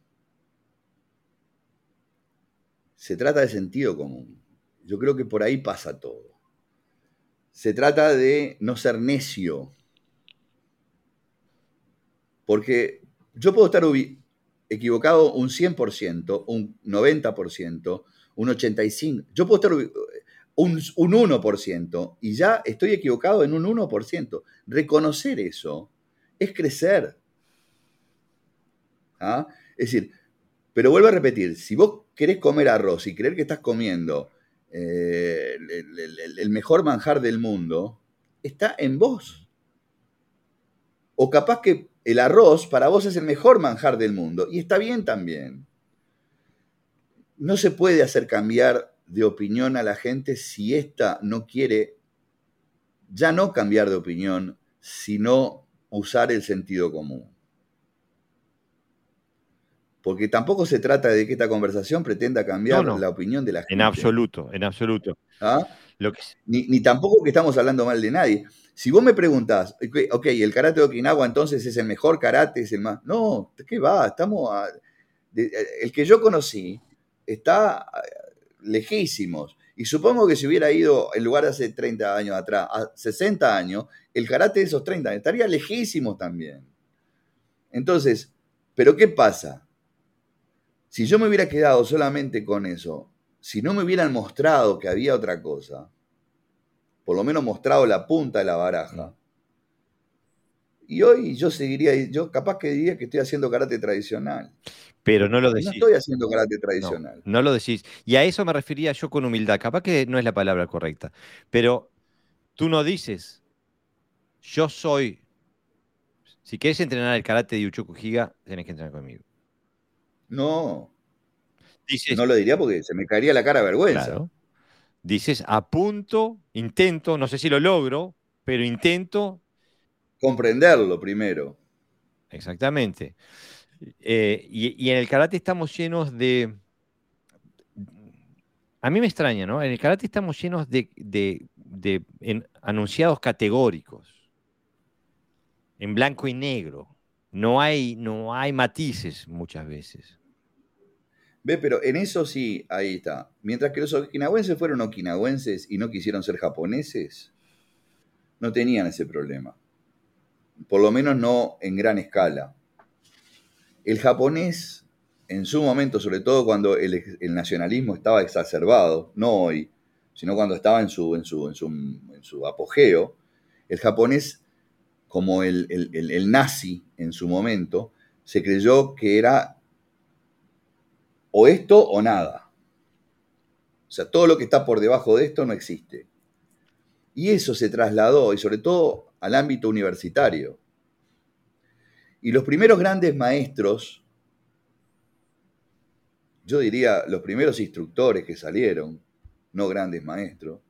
Se trata de sentido común. Yo creo que por ahí pasa todo. Se trata de no ser necio. Porque yo puedo estar equivocado un 100%, un 90%, un 85%. Yo puedo estar un, 1% y ya estoy equivocado en un 1%. Reconocer eso es crecer. ¿Ah? Es decir, pero vuelvo a repetir, si vos querés comer arroz y creer que estás comiendo eh, el, mejor manjar del mundo, está en vos. O capaz que el arroz para vos es el mejor manjar del mundo y está bien también. No se puede hacer cambiar de opinión a la gente si ésta no quiere ya no cambiar de opinión, sino usar el sentido común. Porque tampoco se trata de que esta conversación pretenda cambiar la opinión de la gente. En absoluto, en absoluto. ¿Ah? ni, tampoco que estamos hablando mal de nadie. Si vos me preguntás, ok, el karate de Okinawa entonces es el mejor karate, es el más... No, ¿qué va? Estamos... el que yo conocí está lejísimos. Y supongo que si hubiera ido en lugar de hace 30 años atrás, a 60 años, el karate de esos 30 años estaría lejísimos también. Entonces, ¿pero qué pasa? Si yo me hubiera quedado solamente con eso, si no me hubieran mostrado que había otra cosa, por lo menos mostrado la punta de la baraja, y hoy yo seguiría, yo capaz que diría que estoy haciendo karate tradicional. Pero no lo decís. No estoy haciendo karate tradicional. No, lo decís. Y a eso me refería yo con humildad. Capaz que no es la palabra correcta. Pero tú no dices, yo soy. Si quieres entrenar el karate de Uchoku Higa, tenés que entrenar conmigo. No. Dices, no lo diría porque se me caería la cara de vergüenza. Dices, apunto, intento, no sé si lo logro, pero intento. Comprenderlo primero. Exactamente. Eh, y, en el karate estamos llenos de... A mí me extraña, ¿no? En el karate estamos llenos de, anunciados categóricos, en blanco y negro. No hay, no hay matices muchas veces. Ve, pero en eso sí, ahí está. Mientras que los okinawenses fueron okinawenses y no quisieron ser japoneses, no tenían ese problema. Por lo menos no en gran escala. El japonés, en su momento, sobre todo cuando el, nacionalismo estaba exacerbado, no hoy, sino cuando estaba en su, apogeo, el japonés, como el nazi en su momento, se creyó que era o esto o nada. O sea, todo lo que está por debajo de esto no existe. Y eso se trasladó, y sobre todo al ámbito universitario. Y los primeros grandes maestros, yo diría los primeros instructores que salieron, no grandes maestros,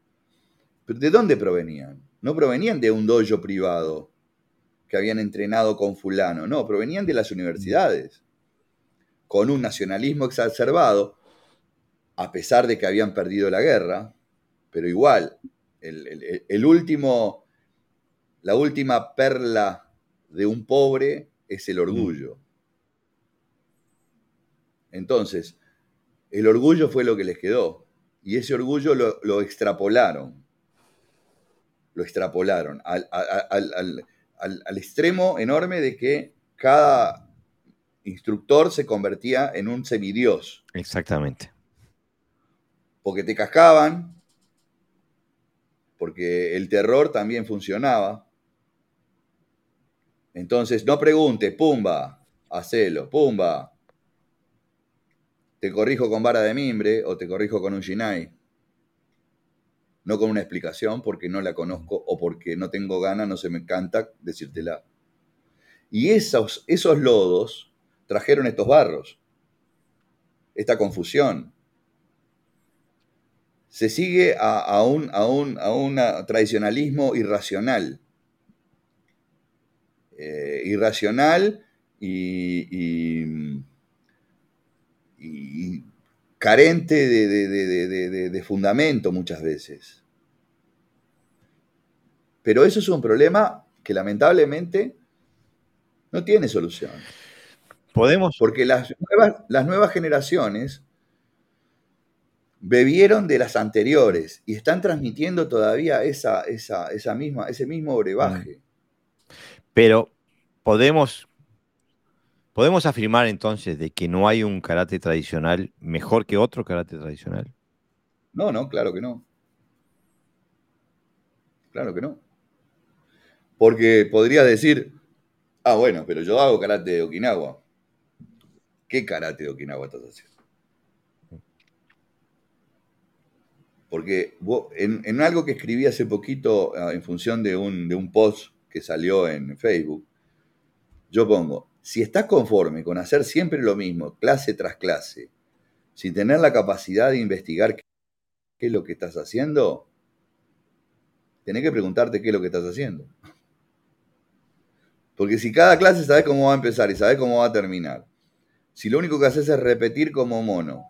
¿de dónde provenían? No provenían de un dojo privado que habían entrenado con fulano, no, provenían de las universidades, con un nacionalismo exacerbado, a pesar de que habían perdido la guerra, pero igual, el último, la última perla de un pobre es el orgullo. Entonces, el orgullo fue lo que les quedó. Y ese orgullo lo, extrapolaron. Lo extrapolaron al, al, extremo enorme de que cada instructor se convertía en un semidios. Exactamente. Porque te cascaban, porque el terror también funcionaba, entonces, no pregunte, pumba, hacelo, pumba. Te corrijo con vara de mimbre o te corrijo con un shinai. No con una explicación porque no la conozco o porque no tengo ganas, no se me encanta decírtela. Y esos, esos lodos trajeron estos barros, esta confusión. Se sigue a, un, a un tradicionalismo irracional eh, irracional y, carente de, fundamento muchas veces. Pero eso es un problema que lamentablemente no tiene solución. Podemos. Porque las nuevas, las nuevas generaciones bebieron de las anteriores y están transmitiendo todavía esa, esa, misma, ese mismo brebaje. Mm. Pero podemos, podemos afirmar entonces de que no hay un karate tradicional mejor que otro karate tradicional. No, no, claro que no. Claro que no. Porque podría decir, ah, bueno, pero yo hago karate de Okinawa. ¿Qué karate de Okinawa estás haciendo? Porque en, algo que escribí hace poquito ah, en función de un, de un post que salió en Facebook, yo pongo, si estás conforme con hacer siempre lo mismo, clase tras clase, sin tener la capacidad de investigar qué es lo que estás haciendo, tenés que preguntarte qué es lo que estás haciendo. Porque si cada clase sabes cómo va a empezar y sabes cómo va a terminar, si lo único que haces es repetir como mono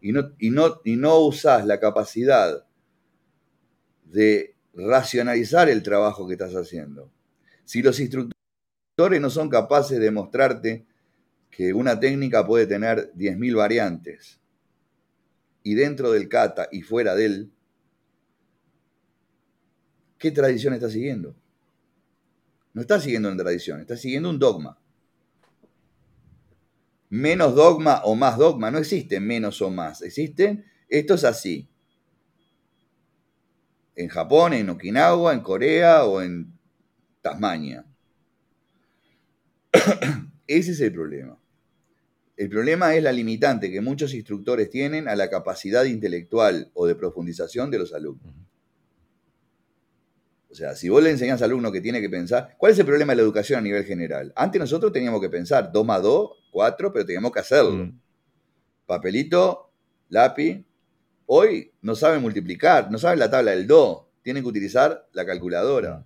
y no, y no, y no usás la capacidad de racionalizar el trabajo que estás haciendo, si los instructores no son capaces de mostrarte que una técnica puede tener 10.000 variantes y dentro del kata y fuera de él, ¿qué tradición está siguiendo? No está siguiendo una tradición, está siguiendo un dogma. Menos dogma o más dogma, no existe menos o más, existen, esto es así. En Japón, en Okinawa, en Corea o en Tasmania. Ese es el problema. El problema es la limitante que muchos instructores tienen a la capacidad intelectual o de profundización de los alumnos. O sea, si vos le enseñás al alumno que tiene que pensar, ¿cuál es el problema de la educación a nivel general? Antes nosotros teníamos que pensar 2 más 2, 4, pero teníamos que hacerlo. Mm. Papelito, lápiz. Hoy no saben multiplicar, no saben la tabla del 2, tienen que utilizar la calculadora. Mm.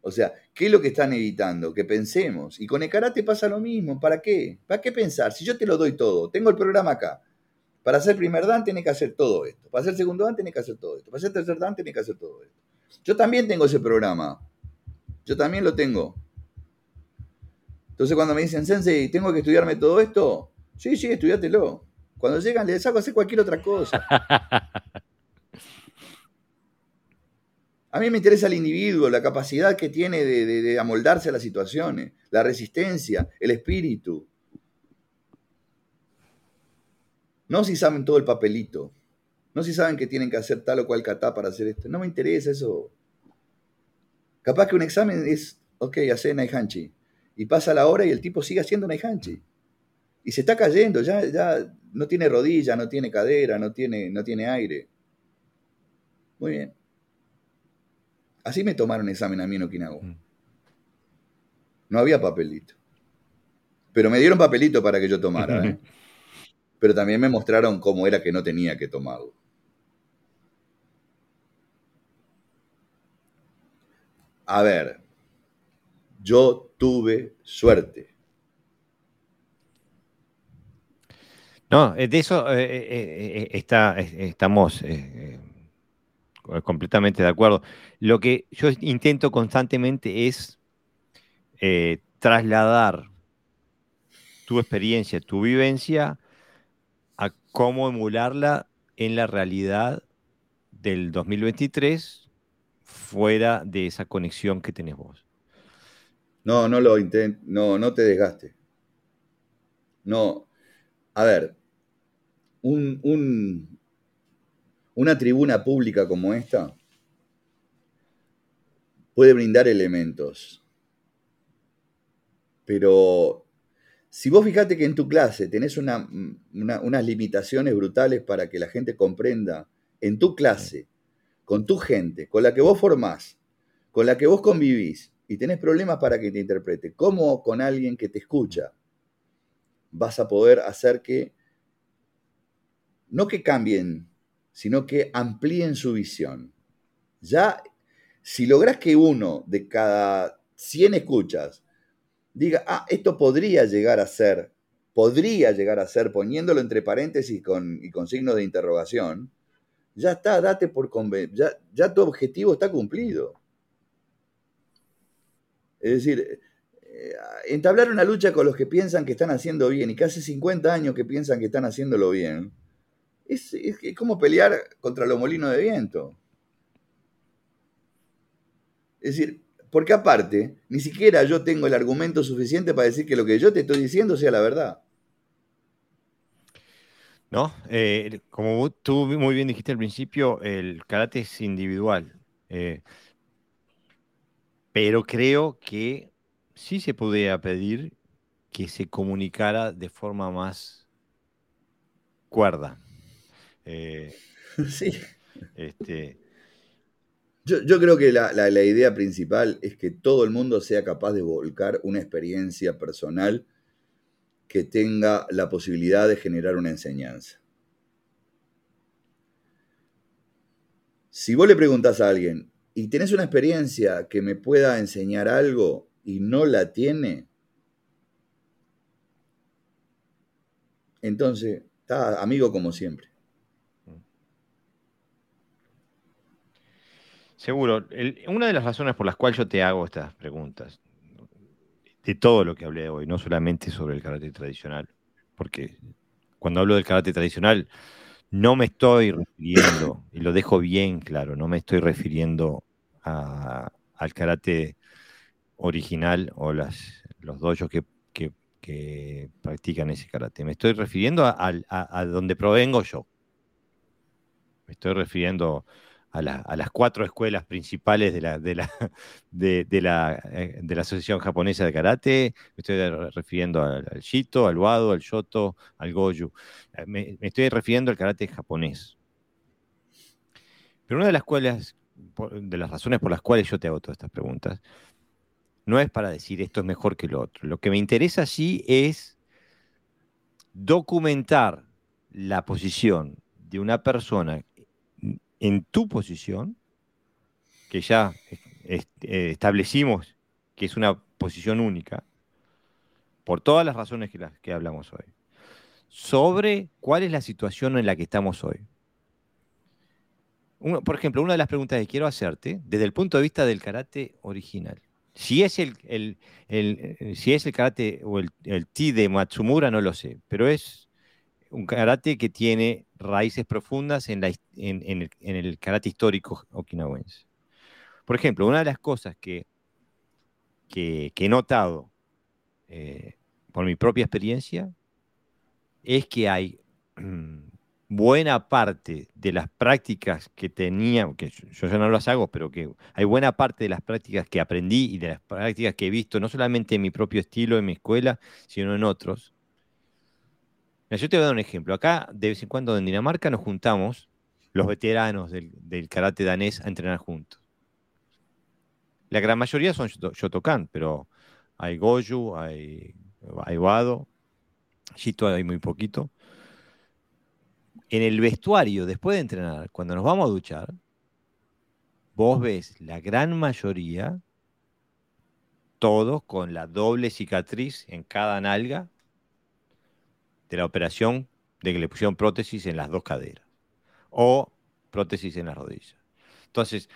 O sea, ¿qué es lo que están evitando? Que pensemos. Y con el karate pasa lo mismo. ¿Para qué? ¿Para qué pensar? Si yo te lo doy todo, tengo el programa acá. Para hacer primer dan tiene que hacer todo esto. Para hacer segundo dan tiene que hacer todo esto. Para hacer tercer dan tiene que hacer todo esto. Yo también tengo ese programa. Yo también lo tengo. Entonces cuando me dicen, Sensei, ¿tengo que estudiarme todo esto? Sí, sí, estudiátelo. Cuando llegan les hago hacer cualquier otra cosa. A mí me interesa el individuo, la capacidad que tiene de, de amoldarse a las situaciones, la resistencia, el espíritu. No si saben todo el papelito. No si saben que tienen que hacer tal o cual kata para hacer esto. No me interesa eso. Capaz que un examen es, ok, hace Naihanchi. Y pasa la hora y el tipo sigue haciendo Naihanchi. Y se está cayendo, ya, ya no tiene rodilla, no tiene cadera, no tiene, no tiene aire. Muy bien. Así me tomaron examen a mí en Okinawa. Mm. No había papelito. Pero me dieron papelito para que yo tomara. ¿eh? pero también me mostraron cómo era que no tenía que tomarlo. A ver, yo tuve suerte. No, eh, de eso eh, eh, está, estamos completamente de acuerdo. Lo que yo intento constantemente es trasladar tu experiencia, tu vivencia cómo emularla en la realidad del 2023 fuera de esa conexión que tenés vos. No, no lo intentes, no, no te desgaste. No, a ver, un, una tribuna pública como esta puede brindar elementos, pero si vos fijate que en tu clase tenés unas limitaciones brutales para que la gente comprenda, en tu clase, con tu gente, con la que vos formás, con la que vos convivís, y tenés problemas para que te interprete, ¿cómo con alguien que te escucha vas a poder hacer que, no que cambien, sino que amplíen su visión? Ya, si lográs que uno de cada 100 escuchas diga, ah, esto podría llegar a ser, podría llegar a ser, poniéndolo entre paréntesis con, y con signos de interrogación, ya está, date por convencido, ya, tu objetivo está cumplido. Es decir, eh, entablar una lucha con los que piensan que están haciendo bien y que hace 50 años que piensan que están haciéndolo bien, es, como pelear contra los molinos de viento. Es decir, porque aparte, ni siquiera yo tengo el argumento suficiente para decir que lo que yo te estoy diciendo sea la verdad. No, eh, como tú muy bien dijiste al principio, el karate es individual. Eh, pero creo que sí se podría pedir que se comunicara de forma más cuerda. Eh, sí. Este, yo, creo que la, idea principal es que todo el mundo sea capaz de volcar una experiencia personal que tenga la posibilidad de generar una enseñanza. Si vos le preguntás a alguien, ¿y tenés una experiencia que me pueda enseñar algo? y no la tiene, entonces está amigo como siempre. Seguro. una de las razones por las cuales yo te hago estas preguntas, de todo lo que hablé hoy, no solamente sobre el karate tradicional, porque cuando hablo del karate tradicional, no me estoy refiriendo, y lo dejo bien claro, no me estoy refiriendo al karate original o las, los dojos que, practican ese karate. Me estoy refiriendo a, donde provengo yo. Me estoy refiriendo a, las cuatro escuelas principales de la, de la, de, la, eh, de la Asociación Japonesa de Karate. Me estoy refiriendo al, Shito, al Wado, al Shoto, al Goju. Eh, me, estoy refiriendo al karate japonés. Pero una de las escuelas, de las razones por las cuales yo te hago todas estas preguntas, no es para decir esto es mejor que lo otro. Lo que me interesa sí es documentar la posición de una persona en tu posición, que ya eh, establecimos que es una posición única, por todas las razones que, que hablamos hoy, sobre cuál es la situación en la que estamos hoy. por ejemplo, una de las preguntas que quiero hacerte, desde el punto de vista del karate original, si es el, si es el karate o el, el ti de Matsumura, no lo sé, pero es un karate que tiene raíces profundas en, la, en, el, karate histórico okinawense. Por ejemplo, una de las cosas que, que, he notado eh, por mi propia experiencia es que hay buena parte de las prácticas que tenía, que yo ya no las hago, pero que hay buena parte de las prácticas que aprendí y de las prácticas que he visto, no solamente en mi propio estilo, en mi escuela, sino en otros. Yo te voy a dar un ejemplo. Acá, de vez en cuando en Dinamarca, nos juntamos los veteranos del, karate danés a entrenar juntos. La gran mayoría son Shotokan, pero hay Goju, hay, hay Wado, Shito hay muy poquito en el vestuario, después de entrenar, cuando nos vamos a duchar, vos ves la gran mayoría, todos con la doble cicatriz en cada nalga de la operación de que le pusieron prótesis en las dos caderas o prótesis en las rodillas. Entonces,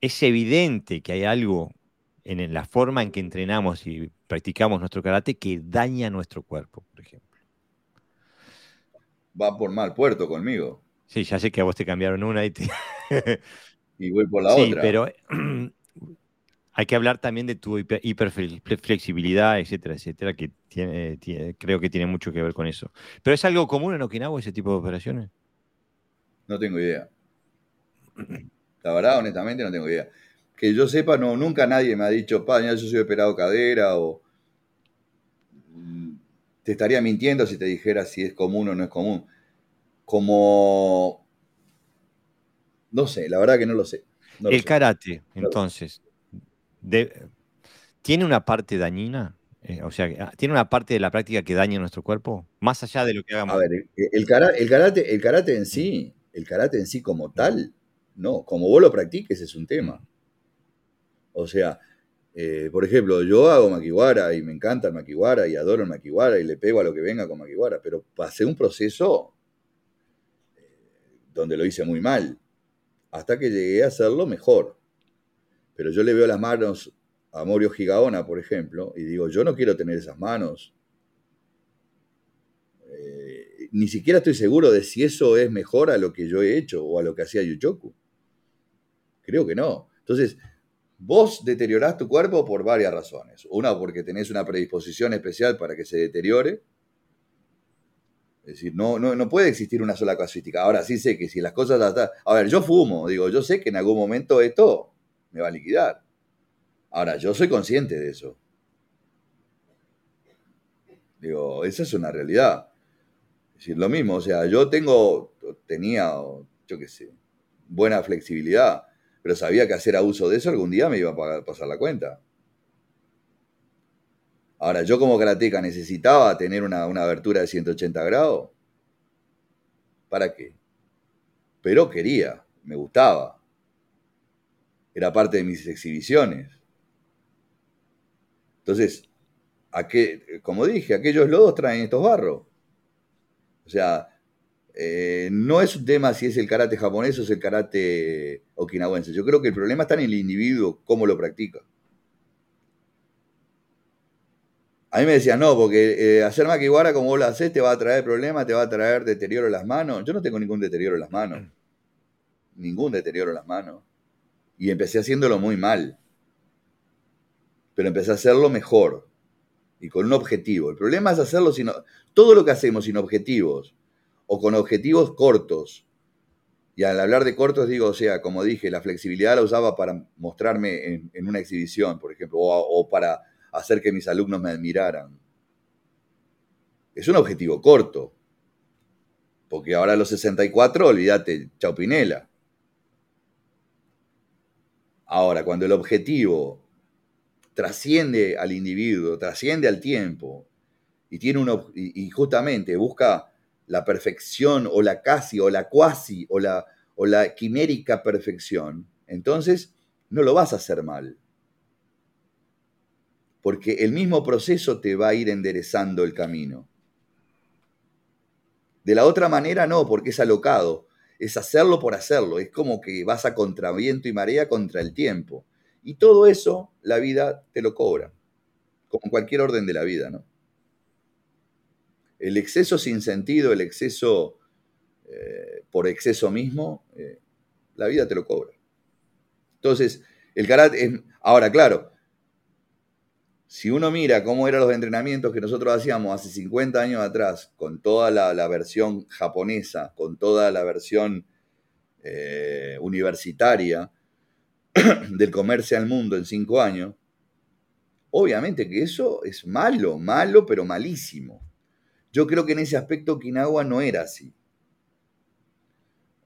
es evidente que hay algo en la forma en que entrenamos y practicamos nuestro karate que daña nuestro cuerpo, por ejemplo va por mal puerto conmigo. Sí, ya sé que a vos te cambiaron una y te... y voy por la sí, otra. pero hay que hablar también de tu hiperflexibilidad, etcétera, etcétera, que tiene, creo que tiene mucho que ver con eso. ¿Pero es algo común en Okinawa ese tipo de operaciones? No tengo idea. La verdad, honestamente, no tengo idea. Que yo sepa, no, nunca nadie me ha dicho, pa, yo soy operado cadera o te estaría mintiendo si te dijera si es común o no es común. Como... No sé, la verdad que no lo sé. el karate, entonces, ¿tiene una parte dañina? Eh, o sea, ¿tiene una parte de la práctica que daña nuestro cuerpo? Más allá de lo que hagamos. A ver, el, karate, el karate en sí, el karate en sí como tal, no, como vos lo practiques es un tema. O sea, eh, por ejemplo, yo hago maquiwara y me encanta el maquiwara y adoro el maquiwara y le pego a lo que venga con maquiwara, pero pasé un proceso eh, donde lo hice muy mal, hasta que llegué a hacerlo mejor. Pero yo le veo las manos a Morio Gigaona, por ejemplo, y digo, yo no quiero tener esas manos. Eh, ni siquiera estoy seguro de si eso es mejor a lo que yo he hecho o a lo que hacía Yuchoku. Creo que no. Entonces, vos deteriorás tu cuerpo por varias razones. Una, porque tenés una predisposición especial para que se deteriore. Es decir, no, no, puede existir una sola casuística. Ahora sí sé que si las cosas... A ver, yo fumo, digo, yo sé que en algún momento esto me va a liquidar. Ahora, yo soy consciente de eso. Digo, esa es una realidad. Es decir, lo mismo, o sea, yo tengo, tenía, yo qué sé, buena flexibilidad, pero sabía que hacer abuso de eso algún día me iba a pasar la cuenta. Ahora, yo como karateca necesitaba tener una, una abertura de 180 grados. ¿Para qué? Pero quería, me gustaba. Era parte de mis exhibiciones. Entonces, como dije, aquellos lodos traen estos barros. O sea, eh, no es un tema si es el karate japonés o es el karate okinawense. Yo creo que el problema está en el individuo, cómo lo practica. A mí me decían, no, porque eh, hacer maquiwara como vos lo haces te va a traer problemas, te va a traer deterioro en las manos. Yo no tengo ningún deterioro en las manos. Ningún deterioro en las manos. Y empecé haciéndolo muy mal. Pero empecé a hacerlo mejor. Y con un objetivo. El problema es hacerlo sin... Todo lo que hacemos sin objetivos. O con objetivos cortos. Y al hablar de cortos digo, o sea, como dije, la flexibilidad la usaba para mostrarme en, una exhibición, por ejemplo, o para hacer que mis alumnos me admiraran. Es un objetivo corto, porque ahora a los 64, olvídate, Chaupinela. Ahora, cuando el objetivo trasciende al individuo, trasciende al tiempo, y, tiene y, justamente busca la perfección o la casi o la cuasi o la, o la quimérica perfección, entonces no lo vas a hacer mal porque el mismo proceso te va a ir enderezando el camino. De la otra manera no, porque es alocado, es hacerlo por hacerlo, es como que vas a contraviento y marea contra el tiempo. Y todo eso la vida te lo cobra, como cualquier orden de la vida, ¿no? El exceso sin sentido, el exceso eh, por exceso mismo, eh, la vida te lo cobra. Entonces, el carácter es, ahora claro, si uno mira cómo eran los entrenamientos que nosotros hacíamos hace 50 años atrás, con toda la, versión japonesa, con toda la versión eh, universitaria del comercio al mundo en 5 años, obviamente que eso es malo, malo, pero malísimo. Yo creo que en ese aspecto Okinawa no era así.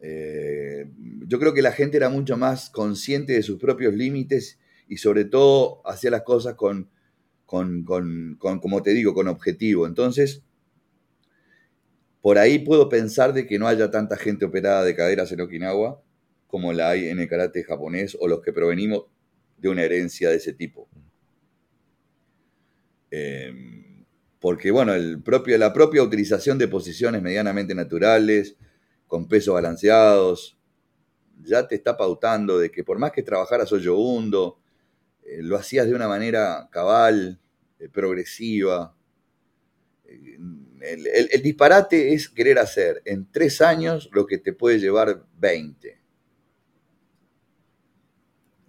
Eh, yo creo que la gente era mucho más consciente de sus propios límites y sobre todo hacía las cosas con con, como te digo, con objetivo. Entonces, por ahí puedo pensar de que no haya tanta gente operada de caderas en Okinawa como la hay en el karate japonés o los que provenimos de una herencia de ese tipo. Em, porque, bueno, el propio, la propia utilización de posiciones medianamente naturales, con pesos balanceados, ya te está pautando de que por más que trabajaras hoyo hundo, eh, lo hacías de una manera cabal, progresiva. Eh, el, disparate es querer hacer en tres años lo que te puede llevar 20.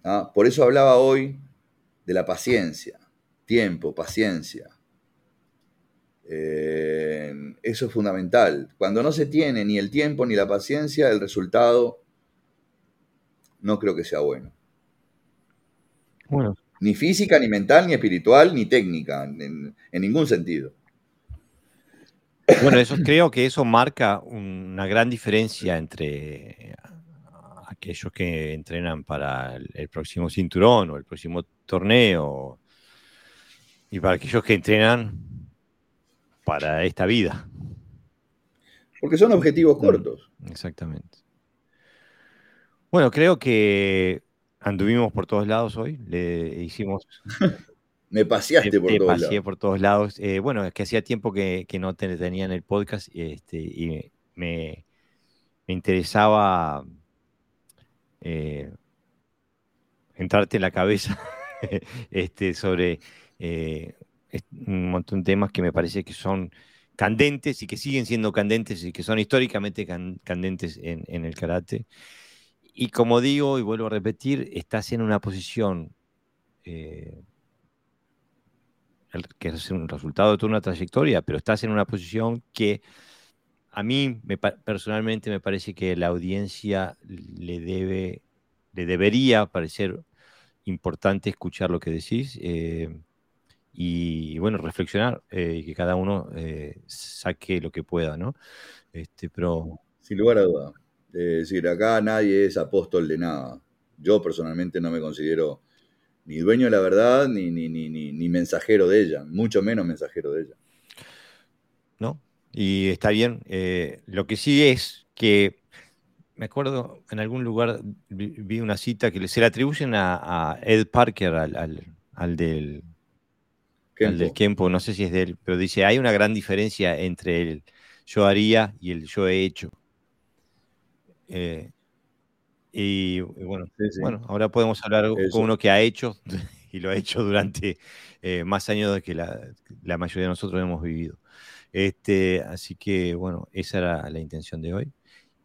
¿Ah? Por eso hablaba hoy de la paciencia, tiempo, paciencia. eso es fundamental. Cuando no se tiene ni el tiempo ni la paciencia, el resultado no creo que sea bueno. Bueno. Ni física, ni mental, ni espiritual, ni técnica, en, ningún sentido. Bueno, eso creo que eso marca una gran diferencia entre aquellos que entrenan para el, próximo cinturón o el próximo torneo y para aquellos que entrenan para esta vida. Porque son objetivos cortos. Exactamente. Bueno, creo que Anduvimos por todos lados hoy, le hicimos... Me paseaste por, todos lados. por todos lados. Eh, bueno, es que hacía tiempo que, no te tenía en el podcast este, y me, me interesaba eh, entrarte en la cabeza este, sobre eh, un montón de temas que me parece que son candentes y que siguen siendo candentes y que son históricamente candentes en, el karate. Y como digo y vuelvo a repetir, estás en una posición eh, que es un resultado de toda una trayectoria, pero estás en una posición que a mí personalmente me parece que la audiencia le debe, le debería parecer importante escuchar lo que decís eh, y, bueno, reflexionar eh, y que cada uno saque lo que pueda, ¿no? Este, pero... Sin lugar a duda. Es decir, acá nadie es apóstol de nada. Yo personalmente no me considero ni dueño de la verdad ni, ni, ni, ni mensajero de ella, mucho menos mensajero de ella. ¿No? Y está bien. lo que sí es que me acuerdo en algún lugar vi, una cita que se le atribuyen a, Ed Parker, al, del Kempo. del Kempo, no sé si es de él, pero dice, hay una gran diferencia entre el yo haría y el yo he hecho. Eh, y, bueno, bueno, ahora podemos hablar con uno que ha hecho y lo ha hecho durante eh, más años de que la, la, mayoría de nosotros hemos vivido. Este, así que bueno, esa era la intención de hoy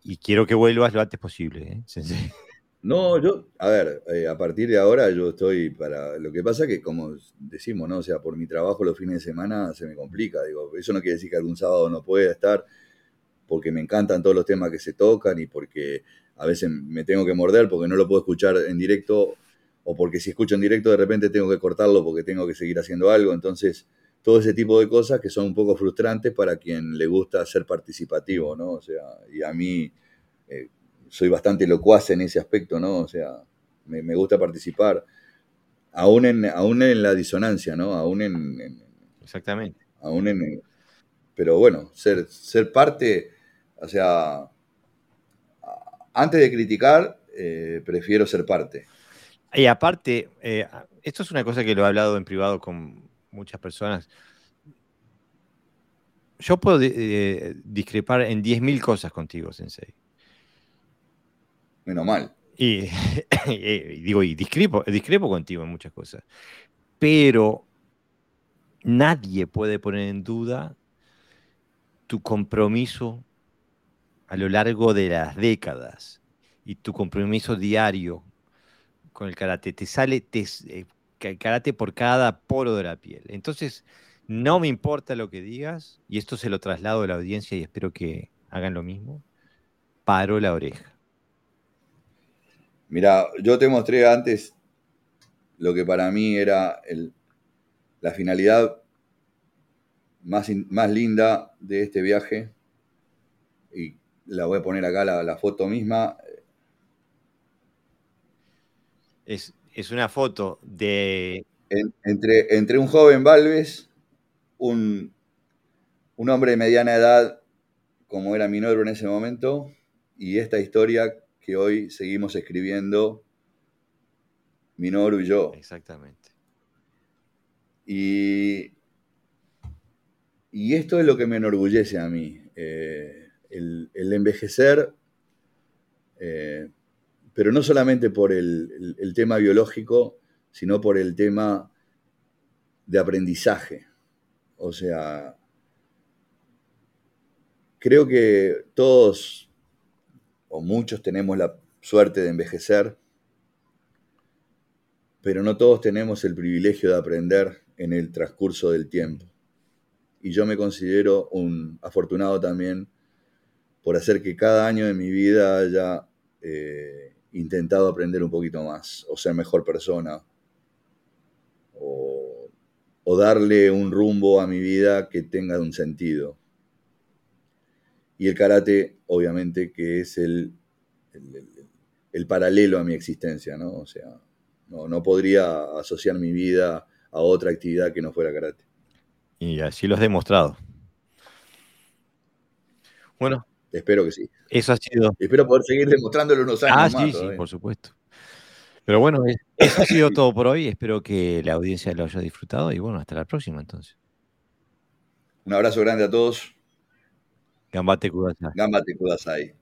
y quiero que vuelvas lo antes posible. ¿eh? No, yo, a ver, eh, a partir de ahora yo estoy para. Lo que pasa que, como decimos, ¿no? O sea, por mi trabajo los fines de semana se me complica. Digo, eso no quiere decir que algún sábado no pueda estar, porque me encantan todos los temas que se tocan y porque a veces me tengo que morder porque no lo puedo escuchar en directo, o porque si escucho en directo de repente tengo que cortarlo porque tengo que seguir haciendo algo. Entonces, todo ese tipo de cosas que son un poco frustrantes para quien le gusta ser participativo, ¿no? O sea, y a mí eh, soy bastante locuaz en ese aspecto, ¿no? O sea, me, gusta participar, aún en, aún en la disonancia, ¿no? Aún en... Exactamente. Aún en... Pero bueno, ser, ser parte, o sea, antes de criticar, eh, prefiero ser parte. Y aparte, eh, esto es una cosa que lo he hablado en privado con muchas personas. Yo puedo eh, discrepar en 10.000 cosas contigo, Sensei. Menos mal. Y, digo, y discrepo, discrepo contigo en muchas cosas. Pero nadie puede poner en duda tu compromiso a lo largo de las décadas y tu compromiso diario con el karate. Te sale, te, eh, karate por cada poro de la piel. Entonces, no me importa lo que digas, y esto se lo traslado a la audiencia y espero que hagan lo mismo, paro la oreja. Mira, yo te mostré antes lo que para mí era la finalidad más, más, linda de este viaje, la voy a poner acá la foto misma. Es, es una foto de... entre, entre un joven Valves, un, un hombre de mediana edad, como era Minoru en ese momento, y esta historia que hoy seguimos escribiendo Minoru y yo. Exactamente. Y, y esto es lo que me enorgullece a mí, eh, el, envejecer eh, pero no solamente por el, tema biológico, sino por el tema de aprendizaje. O sea, creo que todos o muchos tenemos la suerte de envejecer, pero no todos tenemos el privilegio de aprender en el transcurso del tiempo. Y yo me considero un afortunado también por hacer que cada año de mi vida haya eh, intentado aprender un poquito más, o ser mejor persona, o, darle un rumbo a mi vida que tenga un sentido. Y el karate, obviamente, que es el, el, paralelo a mi existencia, ¿no? O sea, no, no podría asociar mi vida a otra actividad que no fuera karate. Y así lo has demostrado. Bueno, Espero que sí. Eso ha sido. Espero poder seguir demostrándolo unos años ah, sí, sí, por supuesto. Pero bueno, eso ha sido todo por hoy. Espero que la audiencia lo haya disfrutado y bueno, hasta la próxima entonces. Un abrazo grande a todos. Gambate Kudasai. Gambate Kudasai.